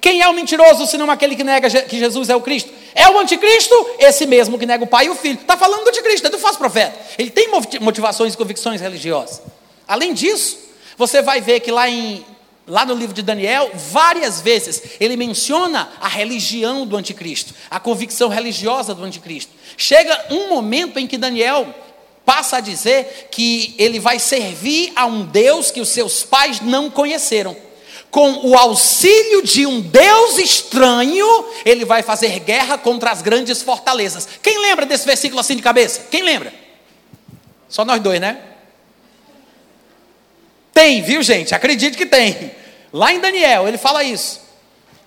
A: Quem é o mentiroso, senão aquele que nega que Jesus é o Cristo? É o anticristo, esse mesmo que nega o pai e o filho. Está falando do anticristo, é do falso profeta. Ele tem motivações e convicções religiosas. Além disso, você vai ver que lá, em, lá no livro de Daniel, várias vezes, ele menciona a religião do anticristo, a convicção religiosa do anticristo. Chega um momento em que Daniel passa a dizer que ele vai servir a um Deus que os seus pais não conheceram com o auxílio de um Deus estranho, ele vai fazer guerra contra as grandes fortalezas. Quem lembra desse versículo assim de cabeça? Quem lembra? Só nós dois, né? Tem, viu gente? Acredite que tem. Lá em Daniel, ele fala isso.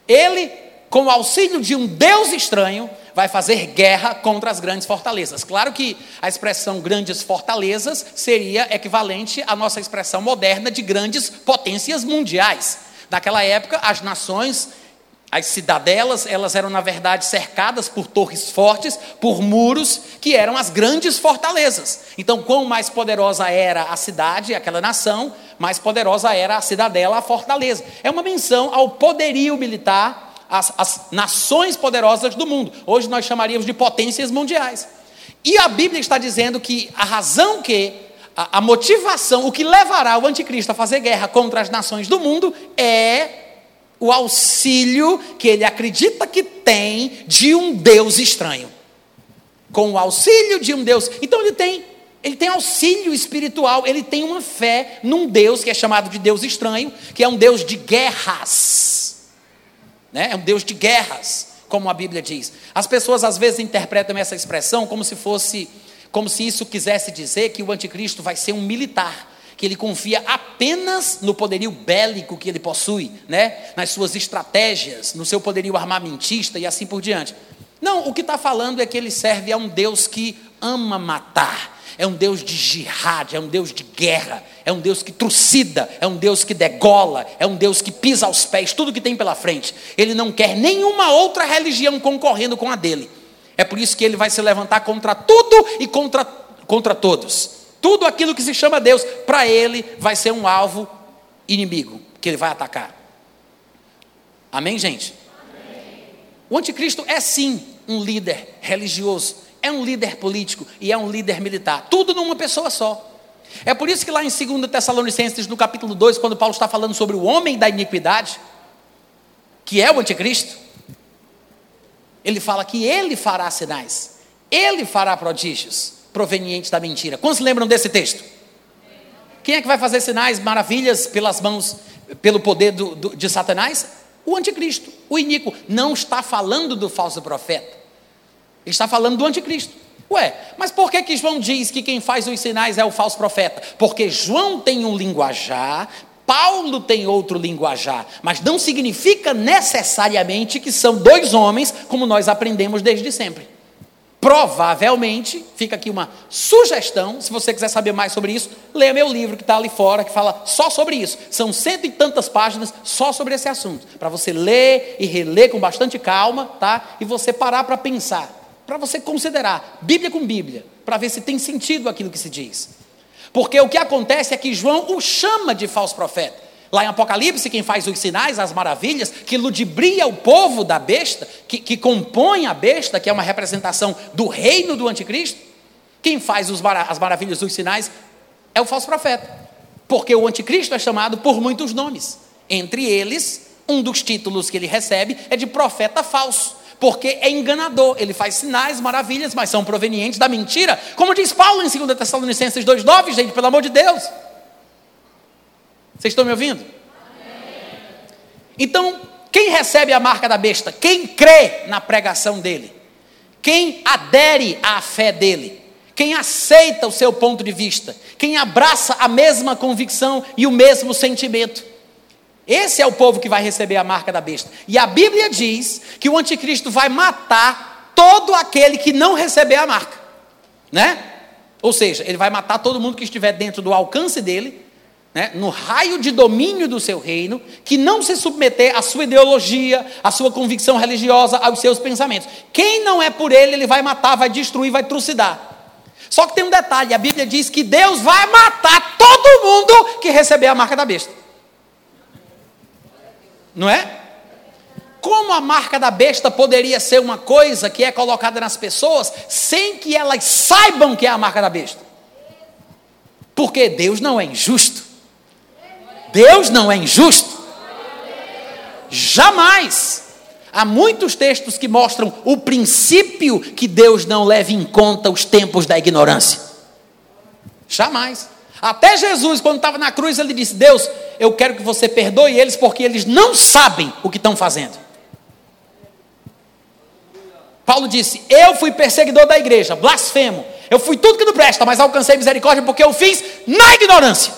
A: Ele, com o auxílio de um Deus estranho, vai fazer guerra contra as grandes fortalezas. Claro que a expressão grandes fortalezas seria equivalente à nossa expressão moderna de grandes potências mundiais. Naquela época, as nações, as cidadelas, elas eram na verdade cercadas por torres fortes, por muros que eram as grandes fortalezas. Então, quanto mais poderosa era a cidade, aquela nação, mais poderosa era a cidadela, a fortaleza. É uma menção ao poderio militar as, nações poderosas do mundo. Hoje nós chamaríamos de potências mundiais. E a Bíblia está dizendo que a razão que a, a motivação, o que levará o anticristo a fazer guerra contra as nações do mundo é o auxílio que ele acredita que tem de um Deus estranho. Com o auxílio de um Deus. Então ele tem, ele tem auxílio espiritual, ele tem uma fé num Deus que é chamado de Deus estranho, que é um Deus de guerras. Né? É um Deus de guerras, como a Bíblia diz. As pessoas às vezes interpretam essa expressão como se fosse como se isso quisesse dizer que o anticristo vai ser um militar, que ele confia apenas no poderio bélico que ele possui, né? nas suas estratégias, no seu poderio armamentista e assim por diante. Não, o que está falando é que ele serve a um Deus que ama matar, é um Deus de jihad, é um Deus de guerra, é um Deus que trucida, é um Deus que degola, é um Deus que pisa aos pés, tudo que tem pela frente. Ele não quer nenhuma outra religião concorrendo com a dele. É por isso que ele vai se levantar contra tudo e contra, contra todos. Tudo aquilo que se chama Deus, para ele vai ser um alvo inimigo que ele vai atacar. Amém, gente? Amém. O anticristo é sim um líder religioso, é um líder político e é um líder militar. Tudo numa pessoa só. É por isso que lá em 2 Tessalonicenses, no capítulo 2, quando Paulo está falando sobre o homem da iniquidade, que é o anticristo, ele fala que ele fará sinais, ele fará prodígios provenientes da mentira. Quantos lembram desse texto? Quem é que vai fazer sinais, maravilhas pelas mãos, pelo poder do, do, de Satanás? O anticristo, o iníquo. Não está falando do falso profeta. Ele está falando do anticristo. Ué, mas por que, que João diz que quem faz os sinais é o falso profeta? Porque João tem um linguajar Paulo tem outro linguajar, mas não significa necessariamente que são dois homens, como nós aprendemos desde sempre. Provavelmente, fica aqui uma sugestão, se você quiser saber mais sobre isso, leia meu livro que está ali fora, que fala só sobre isso. São cento e tantas páginas só sobre esse assunto, para você ler e reler com bastante calma, tá? E você parar para pensar, para você considerar, Bíblia com Bíblia, para ver se tem sentido aquilo que se diz. Porque o que acontece é que João o chama de falso profeta. Lá em Apocalipse, quem faz os sinais, as maravilhas, que ludibria o povo da besta, que, que compõe a besta, que é uma representação do reino do anticristo, quem faz os, as maravilhas dos sinais é o falso profeta. Porque o anticristo é chamado por muitos nomes. Entre eles, um dos títulos que ele recebe é de profeta falso. Porque é enganador, ele faz sinais, maravilhas, mas são provenientes da mentira. Como diz Paulo em 2 Tessalonicenses 2,9, gente, pelo amor de Deus. Vocês estão me ouvindo? Então, quem recebe a marca da besta? Quem crê na pregação dele? Quem adere à fé dele? Quem aceita o seu ponto de vista? Quem abraça a mesma convicção e o mesmo sentimento? Esse é o povo que vai receber a marca da besta. E a Bíblia diz que o anticristo vai matar todo aquele que não receber a marca, né? Ou seja, ele vai matar todo mundo que estiver dentro do alcance dele né, no raio de domínio do seu reino, que não se submeter à sua ideologia, à sua convicção religiosa, aos seus pensamentos. Quem não é por ele, ele vai matar, vai destruir, vai trucidar. Só que tem um detalhe: a Bíblia diz que Deus vai matar todo mundo que receber a marca da besta. Não é? Como a marca da besta poderia ser uma coisa que é colocada nas pessoas sem que elas saibam que é a marca da besta? Porque Deus não é injusto. Deus não é injusto. Jamais. Há muitos textos que mostram o princípio que Deus não leva em conta os tempos da ignorância. Jamais. Até Jesus, quando estava na cruz, ele disse: Deus, eu quero que você perdoe eles, porque eles não sabem o que estão fazendo. Paulo disse: Eu fui perseguidor da igreja, blasfemo. Eu fui tudo que não presta, mas alcancei misericórdia porque eu fiz na ignorância.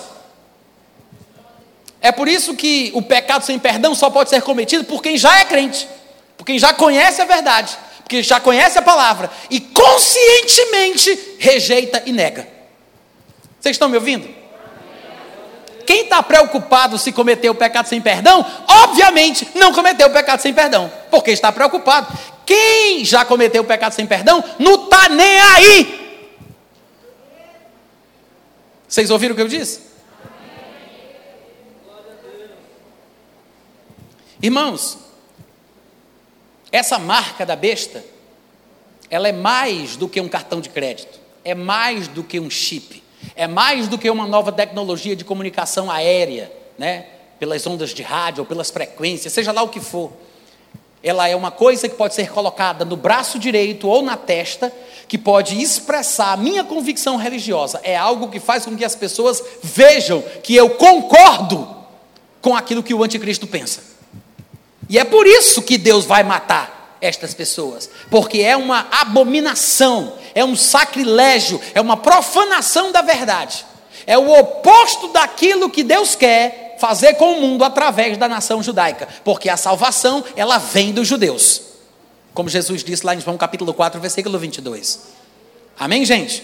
A: É por isso que o pecado sem perdão só pode ser cometido por quem já é crente, por quem já conhece a verdade, por quem já conhece a palavra e conscientemente rejeita e nega. Vocês estão me ouvindo? Quem está preocupado se cometeu o pecado sem perdão, obviamente não cometeu o pecado sem perdão, porque está preocupado. Quem já cometeu o pecado sem perdão, não está nem aí. Vocês ouviram o que eu disse? Irmãos, essa marca da besta, ela é mais do que um cartão de crédito, é mais do que um chip, é mais do que uma nova tecnologia de comunicação aérea, né? pelas ondas de rádio ou pelas frequências, seja lá o que for. Ela é uma coisa que pode ser colocada no braço direito ou na testa, que pode expressar a minha convicção religiosa. É algo que faz com que as pessoas vejam que eu concordo com aquilo que o anticristo pensa. E é por isso que Deus vai matar estas pessoas, porque é uma abominação, é um sacrilégio, é uma profanação da verdade. É o oposto daquilo que Deus quer fazer com o mundo através da nação judaica, porque a salvação, ela vem dos judeus. Como Jesus disse lá em João capítulo 4, versículo 22. Amém, gente?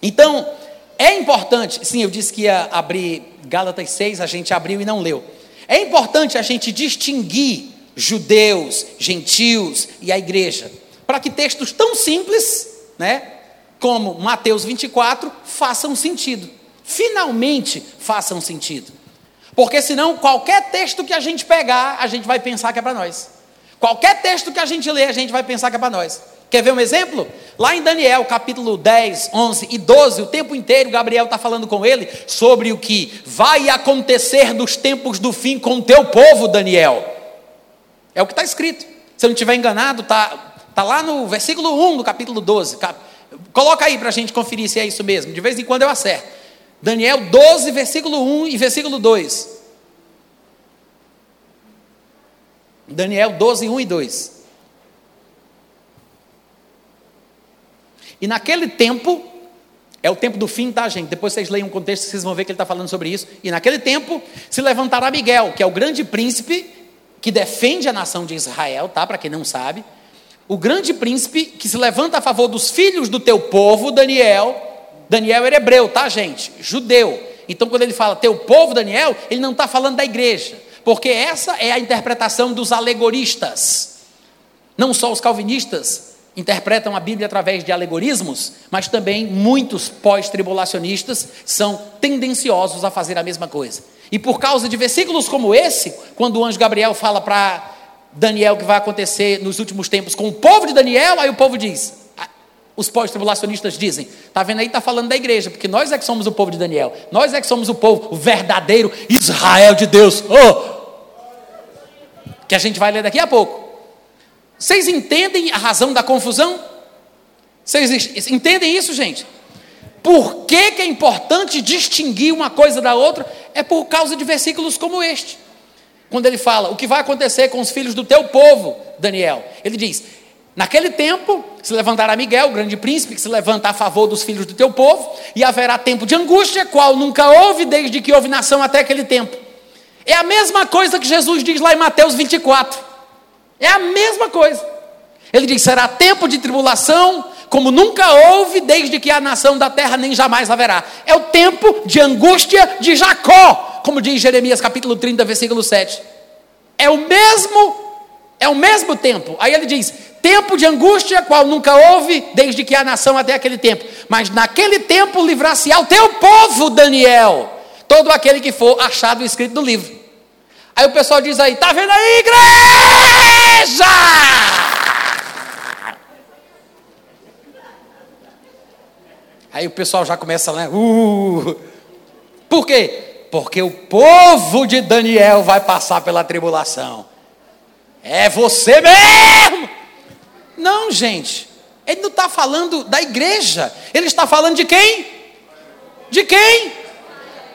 A: Então, é importante, sim, eu disse que ia abrir Gálatas 6, a gente abriu e não leu. É importante a gente distinguir judeus, gentios e a igreja, para que textos tão simples, né, como Mateus 24, façam sentido. Finalmente façam sentido. Porque senão qualquer texto que a gente pegar, a gente vai pensar que é para nós. Qualquer texto que a gente ler, a gente vai pensar que é para nós. Quer ver um exemplo? Lá em Daniel, capítulo 10, 11 e 12, o tempo inteiro Gabriel está falando com ele sobre o que vai acontecer dos tempos do fim com o teu povo, Daniel. É o que está escrito. Se eu não estiver enganado, está tá lá no versículo 1 do capítulo 12. Coloca aí para a gente conferir se é isso mesmo. De vez em quando eu acerto. Daniel 12, versículo 1 e versículo 2. Daniel 12, 1 e 2. E naquele tempo, é o tempo do fim, tá, gente? Depois vocês leiam o contexto, vocês vão ver que ele está falando sobre isso. E naquele tempo se levantará Miguel, que é o grande príncipe que defende a nação de Israel, tá? Para quem não sabe, o grande príncipe que se levanta a favor dos filhos do teu povo, Daniel. Daniel era hebreu, tá, gente? Judeu. Então, quando ele fala teu povo, Daniel, ele não está falando da igreja, porque essa é a interpretação dos alegoristas. Não só os calvinistas interpretam a Bíblia através de alegorismos, mas também muitos pós-tribulacionistas são tendenciosos a fazer a mesma coisa. E por causa de versículos como esse, quando o anjo Gabriel fala para Daniel que vai acontecer nos últimos tempos com o povo de Daniel, aí o povo diz, os pós-tribulacionistas dizem, está vendo aí, está falando da igreja, porque nós é que somos o povo de Daniel, nós é que somos o povo, o verdadeiro Israel de Deus, oh! que a gente vai ler daqui a pouco. Vocês entendem a razão da confusão? Vocês entendem isso, gente? Por que, que é importante distinguir uma coisa da outra? É por causa de versículos como este. Quando ele fala, o que vai acontecer com os filhos do teu povo, Daniel? Ele diz: Naquele tempo se levantará Miguel, o grande príncipe, que se levanta a favor dos filhos do teu povo, e haverá tempo de angústia, qual nunca houve desde que houve nação até aquele tempo. É a mesma coisa que Jesus diz lá em Mateus 24. É a mesma coisa. Ele diz: será tempo de tribulação, como nunca houve desde que a nação da terra nem jamais haverá. É o tempo de angústia de Jacó, como diz Jeremias capítulo 30, versículo 7. É o mesmo, é o mesmo tempo. Aí ele diz: tempo de angústia, qual nunca houve desde que a nação até aquele tempo. Mas naquele tempo livrar-se-á o teu povo, Daniel, todo aquele que for achado escrito no livro. Aí o pessoal diz aí, tá vendo aí, igreja? Aí o pessoal já começa, né? Uh, por quê? Porque o povo de Daniel vai passar pela tribulação. É você mesmo! Não, gente. Ele não está falando da igreja. Ele está falando de quem? De quem?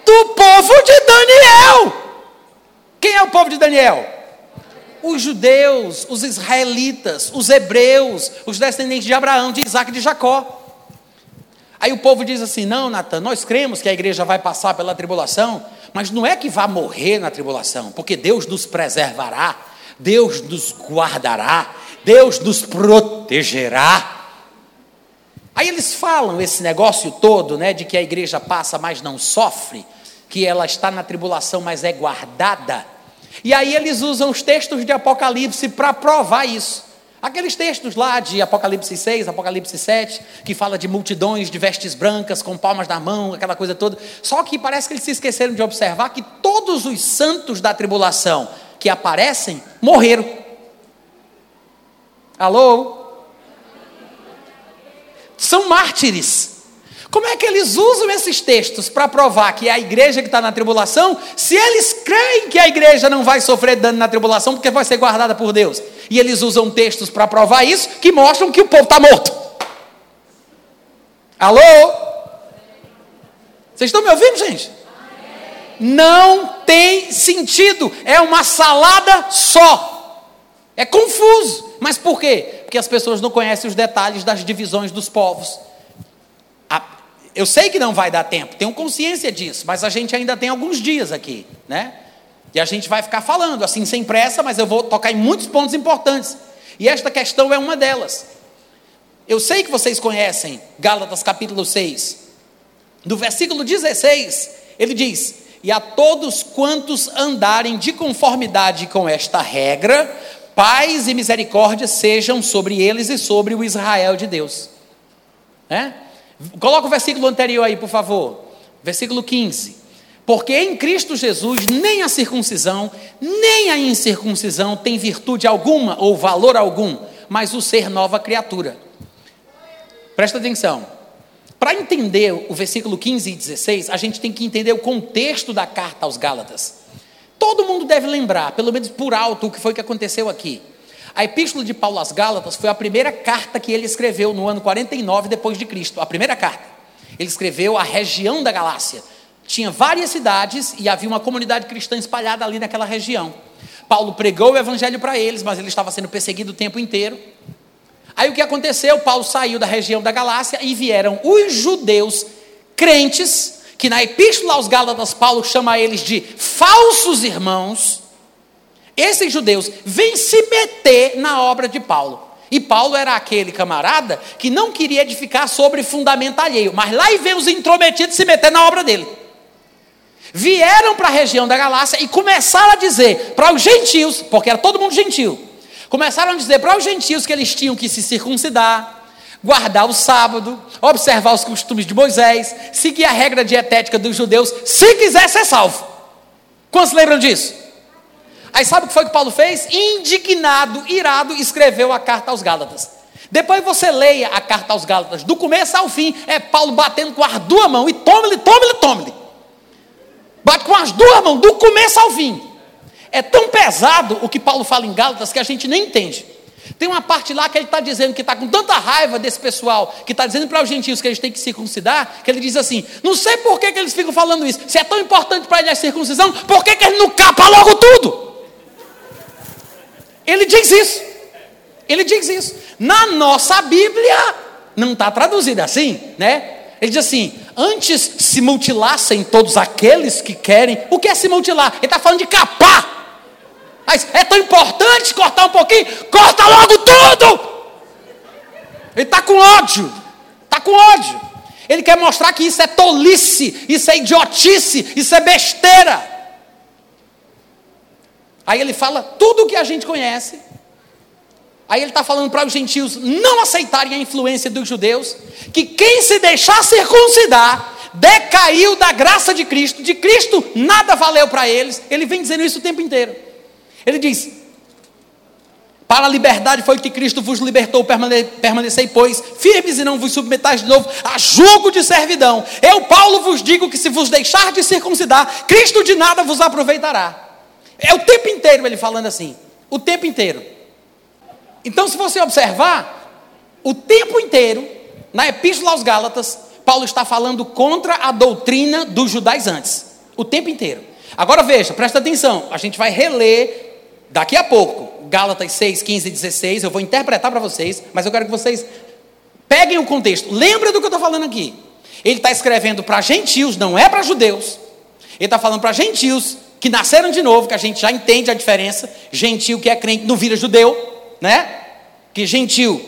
A: Do povo de Daniel. Quem é o povo de Daniel? Os judeus, os israelitas, os hebreus, os descendentes de Abraão, de Isaac e de Jacó. Aí o povo diz assim: não, Natan, nós cremos que a igreja vai passar pela tribulação, mas não é que vá morrer na tribulação, porque Deus nos preservará, Deus nos guardará, Deus nos protegerá. Aí eles falam esse negócio todo, né, de que a igreja passa, mas não sofre que ela está na tribulação, mas é guardada. E aí eles usam os textos de Apocalipse para provar isso. Aqueles textos lá de Apocalipse 6, Apocalipse 7, que fala de multidões de vestes brancas, com palmas na mão, aquela coisa toda. Só que parece que eles se esqueceram de observar que todos os santos da tribulação que aparecem morreram. Alô? São mártires. Como é que eles usam esses textos para provar que é a igreja que está na tribulação, se eles creem que a igreja não vai sofrer dano na tribulação porque vai ser guardada por Deus? E eles usam textos para provar isso que mostram que o povo está morto. Alô? Vocês estão me ouvindo, gente? Não tem sentido, é uma salada só. É confuso. Mas por quê? Porque as pessoas não conhecem os detalhes das divisões dos povos. Eu sei que não vai dar tempo, tenho consciência disso, mas a gente ainda tem alguns dias aqui, né? E a gente vai ficar falando assim sem pressa, mas eu vou tocar em muitos pontos importantes. E esta questão é uma delas. Eu sei que vocês conhecem Gálatas capítulo 6. No versículo 16, ele diz: E a todos quantos andarem de conformidade com esta regra, paz e misericórdia sejam sobre eles e sobre o Israel de Deus. Né? Coloca o versículo anterior aí, por favor. Versículo 15. Porque em Cristo Jesus nem a circuncisão, nem a incircuncisão tem virtude alguma ou valor algum, mas o ser nova criatura. Presta atenção. Para entender o versículo 15 e 16, a gente tem que entender o contexto da carta aos Gálatas. Todo mundo deve lembrar, pelo menos por alto, o que foi que aconteceu aqui. A epístola de Paulo às Gálatas foi a primeira carta que ele escreveu no ano 49 depois de Cristo, a primeira carta. Ele escreveu a região da Galácia. Tinha várias cidades e havia uma comunidade cristã espalhada ali naquela região. Paulo pregou o evangelho para eles, mas ele estava sendo perseguido o tempo inteiro. Aí o que aconteceu? Paulo saiu da região da Galácia e vieram os judeus crentes, que na epístola aos Gálatas Paulo chama eles de falsos irmãos, esses judeus vêm se meter na obra de Paulo. E Paulo era aquele camarada que não queria edificar sobre fundamento alheio, mas lá e vem os intrometidos se meter na obra dele. Vieram para a região da Galácia e começaram a dizer para os gentios, porque era todo mundo gentil, começaram a dizer para os gentios que eles tinham que se circuncidar, guardar o sábado, observar os costumes de Moisés, seguir a regra dietética dos judeus, se quiser ser salvo. Quantos lembram disso? Aí sabe o que foi que Paulo fez? Indignado, irado, escreveu a carta aos Gálatas. Depois você leia a carta aos Gálatas, do começo ao fim, é Paulo batendo com as duas mãos, e tome-lhe, tome-lhe, tome-lhe. Bate com as duas mãos, do começo ao fim. É tão pesado o que Paulo fala em Gálatas que a gente nem entende. Tem uma parte lá que ele está dizendo que está com tanta raiva desse pessoal, que está dizendo para os gentios que eles têm que circuncidar, que ele diz assim: não sei por que, que eles ficam falando isso. Se é tão importante para eles a circuncisão, por que, que eles não capam logo tudo? Ele diz isso. Ele diz isso. Na nossa Bíblia, não está traduzido assim, né? Ele diz assim: antes se mutilassem todos aqueles que querem. O que é se mutilar? Ele está falando de capar. Mas é tão importante cortar um pouquinho, corta logo tudo. Ele está com ódio, está com ódio. Ele quer mostrar que isso é tolice, isso é idiotice, isso é besteira. Aí ele fala tudo o que a gente conhece. Aí ele está falando para os gentios não aceitarem a influência dos judeus, que quem se deixar circuncidar decaiu da graça de Cristo, de Cristo nada valeu para eles. Ele vem dizendo isso o tempo inteiro. Ele diz: Para a liberdade foi que Cristo vos libertou, permane permanecei, pois, firmes e não vos submetais de novo a jugo de servidão. Eu, Paulo, vos digo que se vos deixar de circuncidar, Cristo de nada vos aproveitará. É o tempo inteiro ele falando assim, o tempo inteiro. Então, se você observar, o tempo inteiro, na Epístola aos Gálatas, Paulo está falando contra a doutrina dos judaizantes, o tempo inteiro. Agora veja, presta atenção, a gente vai reler Daqui a pouco, Gálatas 6, 15 e 16, eu vou interpretar para vocês, mas eu quero que vocês peguem o contexto. Lembra do que eu estou falando aqui? Ele está escrevendo para gentios, não é para judeus. Ele está falando para gentios que nasceram de novo, que a gente já entende a diferença. Gentil que é crente não vira judeu, né? Que gentil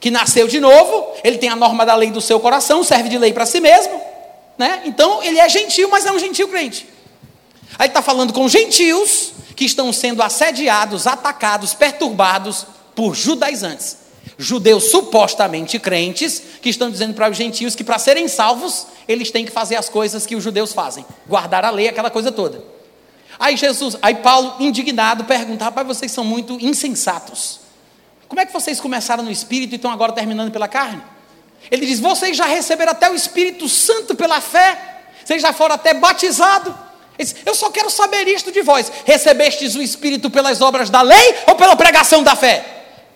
A: que nasceu de novo, ele tem a norma da lei do seu coração, serve de lei para si mesmo, né? Então ele é gentil, mas é um gentil crente. Aí está falando com gentios que estão sendo assediados, atacados, perturbados por judaizantes. Judeus supostamente crentes, que estão dizendo para os gentios que para serem salvos, eles têm que fazer as coisas que os judeus fazem, guardar a lei, aquela coisa toda. Aí Jesus, aí Paulo, indignado, pergunta: rapaz, vocês são muito insensatos. Como é que vocês começaram no Espírito e estão agora terminando pela carne? Ele diz: vocês já receberam até o Espírito Santo pela fé, vocês já foram até batizados. Eu só quero saber isto de vós: recebestes o Espírito pelas obras da lei ou pela pregação da fé?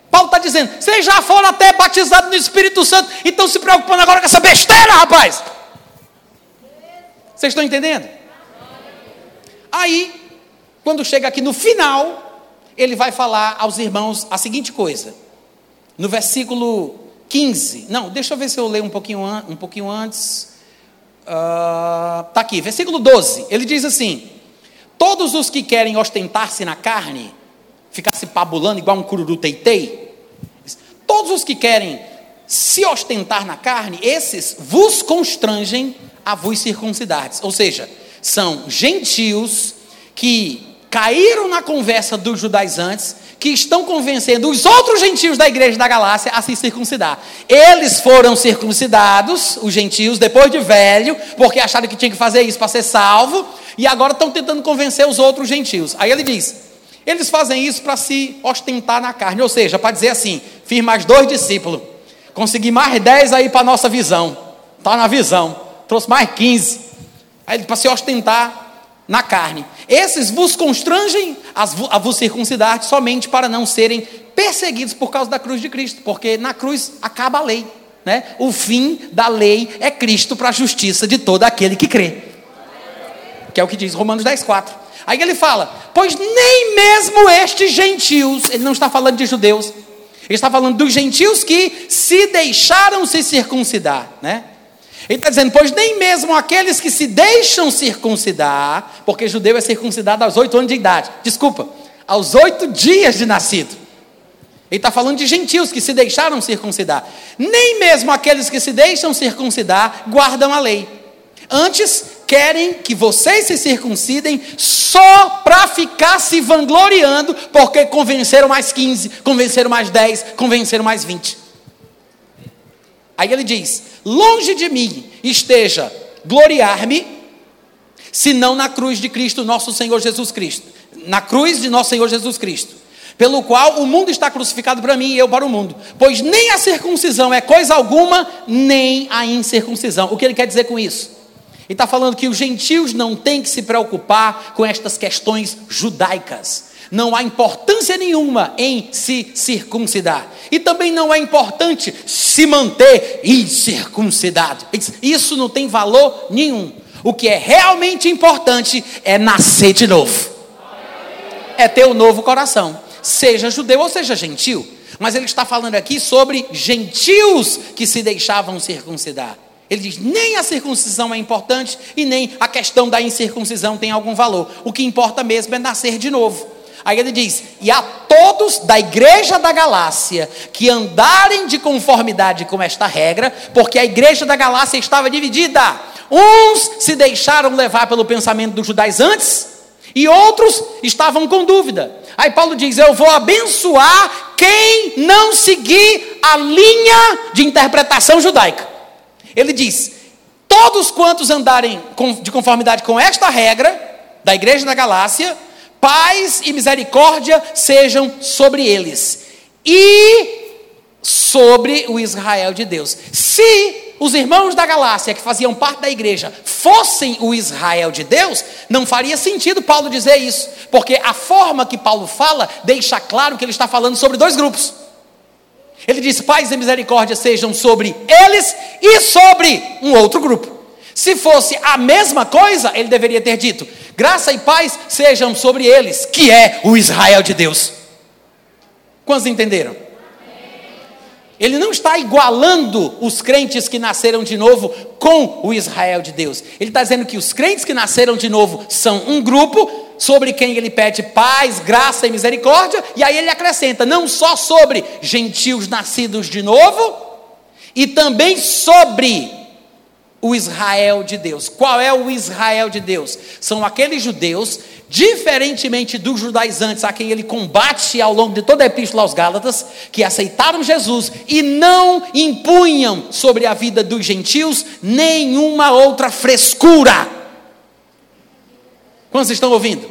A: Paulo está dizendo: vocês já foram até batizados no Espírito Santo e estão se preocupando agora com essa besteira, rapaz. Vocês estão entendendo? Aí, quando chega aqui no final, ele vai falar aos irmãos a seguinte coisa. No versículo 15, não, deixa eu ver se eu leio um pouquinho, um pouquinho antes. Está uh, aqui, versículo 12. Ele diz assim: Todos os que querem ostentar-se na carne, ficar se pabulando igual um cururu teitei, todos os que querem se ostentar na carne, esses vos constrangem a vos circuncidardes. Ou seja, são gentios que caíram na conversa dos judaizantes que estão convencendo os outros gentios da igreja da Galácia a se circuncidar. Eles foram circuncidados, os gentios, depois de velho, porque acharam que tinha que fazer isso para ser salvo, e agora estão tentando convencer os outros gentios. Aí ele diz: eles fazem isso para se ostentar na carne, ou seja, para dizer assim: fiz mais dois discípulos, consegui mais dez aí para a nossa visão, está na visão, trouxe mais quinze, para se ostentar na carne. Esses vos constrangem a vos circuncidar somente para não serem perseguidos por causa da cruz de Cristo, porque na cruz acaba a lei. Né? O fim da lei é Cristo para a justiça de todo aquele que crê. Que é o que diz Romanos 10, 4. Aí ele fala: Pois nem mesmo estes gentios, ele não está falando de judeus, ele está falando dos gentios que se deixaram se circuncidar, né? Ele está dizendo, pois nem mesmo aqueles que se deixam circuncidar, porque judeu é circuncidado aos oito anos de idade, desculpa, aos oito dias de nascido. Ele está falando de gentios que se deixaram circuncidar. Nem mesmo aqueles que se deixam circuncidar guardam a lei. Antes, querem que vocês se circuncidem só para ficar se vangloriando, porque convenceram mais 15, convenceram mais 10, convenceram mais 20. Aí ele diz: Longe de mim esteja gloriar-me, senão na cruz de Cristo, nosso Senhor Jesus Cristo. Na cruz de nosso Senhor Jesus Cristo pelo qual o mundo está crucificado para mim e eu para o mundo. Pois nem a circuncisão é coisa alguma, nem a incircuncisão. O que ele quer dizer com isso? Ele está falando que os gentios não têm que se preocupar com estas questões judaicas. Não há importância nenhuma em se circuncidar. E também não é importante se manter incircuncidado. Isso não tem valor nenhum. O que é realmente importante é nascer de novo. É ter um novo coração seja judeu ou seja gentil. Mas ele está falando aqui sobre gentios que se deixavam circuncidar. Ele diz: nem a circuncisão é importante e nem a questão da incircuncisão tem algum valor. O que importa mesmo é nascer de novo. Aí ele diz: e a todos da igreja da Galácia que andarem de conformidade com esta regra, porque a igreja da Galácia estava dividida. Uns se deixaram levar pelo pensamento dos judaizantes e outros estavam com dúvida. Aí Paulo diz: Eu vou abençoar quem não seguir a linha de interpretação judaica. Ele diz: Todos quantos andarem de conformidade com esta regra da igreja da Galácia, paz e misericórdia sejam sobre eles e sobre o Israel de Deus. Se os irmãos da Galácia, que faziam parte da igreja, fossem o Israel de Deus, não faria sentido Paulo dizer isso, porque a forma que Paulo fala deixa claro que ele está falando sobre dois grupos. Ele diz: paz e misericórdia sejam sobre eles e sobre um outro grupo. Se fosse a mesma coisa, ele deveria ter dito: graça e paz sejam sobre eles, que é o Israel de Deus. Quantos entenderam? Ele não está igualando os crentes que nasceram de novo com o Israel de Deus. Ele está dizendo que os crentes que nasceram de novo são um grupo sobre quem ele pede paz, graça e misericórdia, e aí ele acrescenta: não só sobre gentios nascidos de novo, e também sobre o Israel de Deus. Qual é o Israel de Deus? São aqueles judeus diferentemente dos judaizantes a quem ele combate ao longo de toda a epístola aos Gálatas, que aceitaram Jesus e não impunham sobre a vida dos gentios nenhuma outra frescura. Quantos estão ouvindo?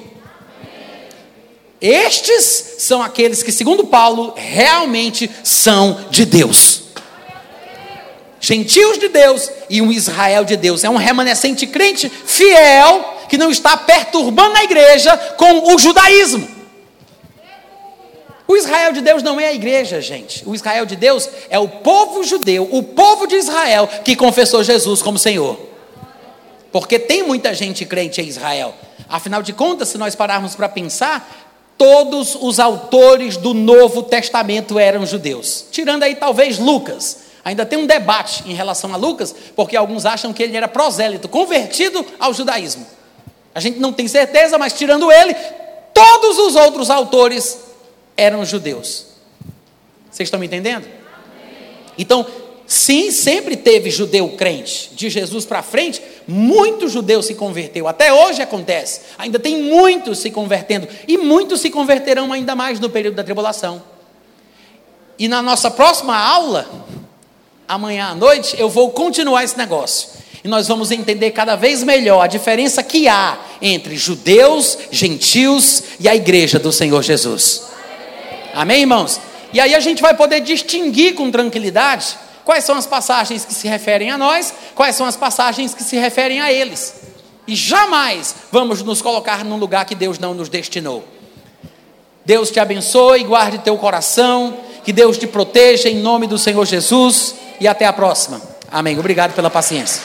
A: Estes são aqueles que, segundo Paulo, realmente são de Deus. Gentios de Deus e um Israel de Deus. É um remanescente crente fiel que não está perturbando a igreja com o judaísmo. O Israel de Deus não é a igreja, gente. O Israel de Deus é o povo judeu, o povo de Israel que confessou Jesus como Senhor. Porque tem muita gente crente em Israel. Afinal de contas, se nós pararmos para pensar, todos os autores do Novo Testamento eram judeus. Tirando aí talvez Lucas. Ainda tem um debate em relação a Lucas, porque alguns acham que ele era prosélito, convertido ao judaísmo. A gente não tem certeza, mas tirando ele, todos os outros autores eram judeus. Vocês estão me entendendo? Então, sim, sempre teve judeu crente. De Jesus para frente, muitos judeus se converteu. Até hoje acontece. Ainda tem muitos se convertendo. E muitos se converterão ainda mais no período da tribulação. E na nossa próxima aula, amanhã à noite, eu vou continuar esse negócio. E nós vamos entender cada vez melhor a diferença que há entre judeus, gentios e a igreja do Senhor Jesus. Amém, irmãos? E aí a gente vai poder distinguir com tranquilidade quais são as passagens que se referem a nós, quais são as passagens que se referem a eles. E jamais vamos nos colocar num lugar que Deus não nos destinou. Deus te abençoe, guarde teu coração, que Deus te proteja em nome do Senhor Jesus e até a próxima. Amém. Obrigado pela paciência.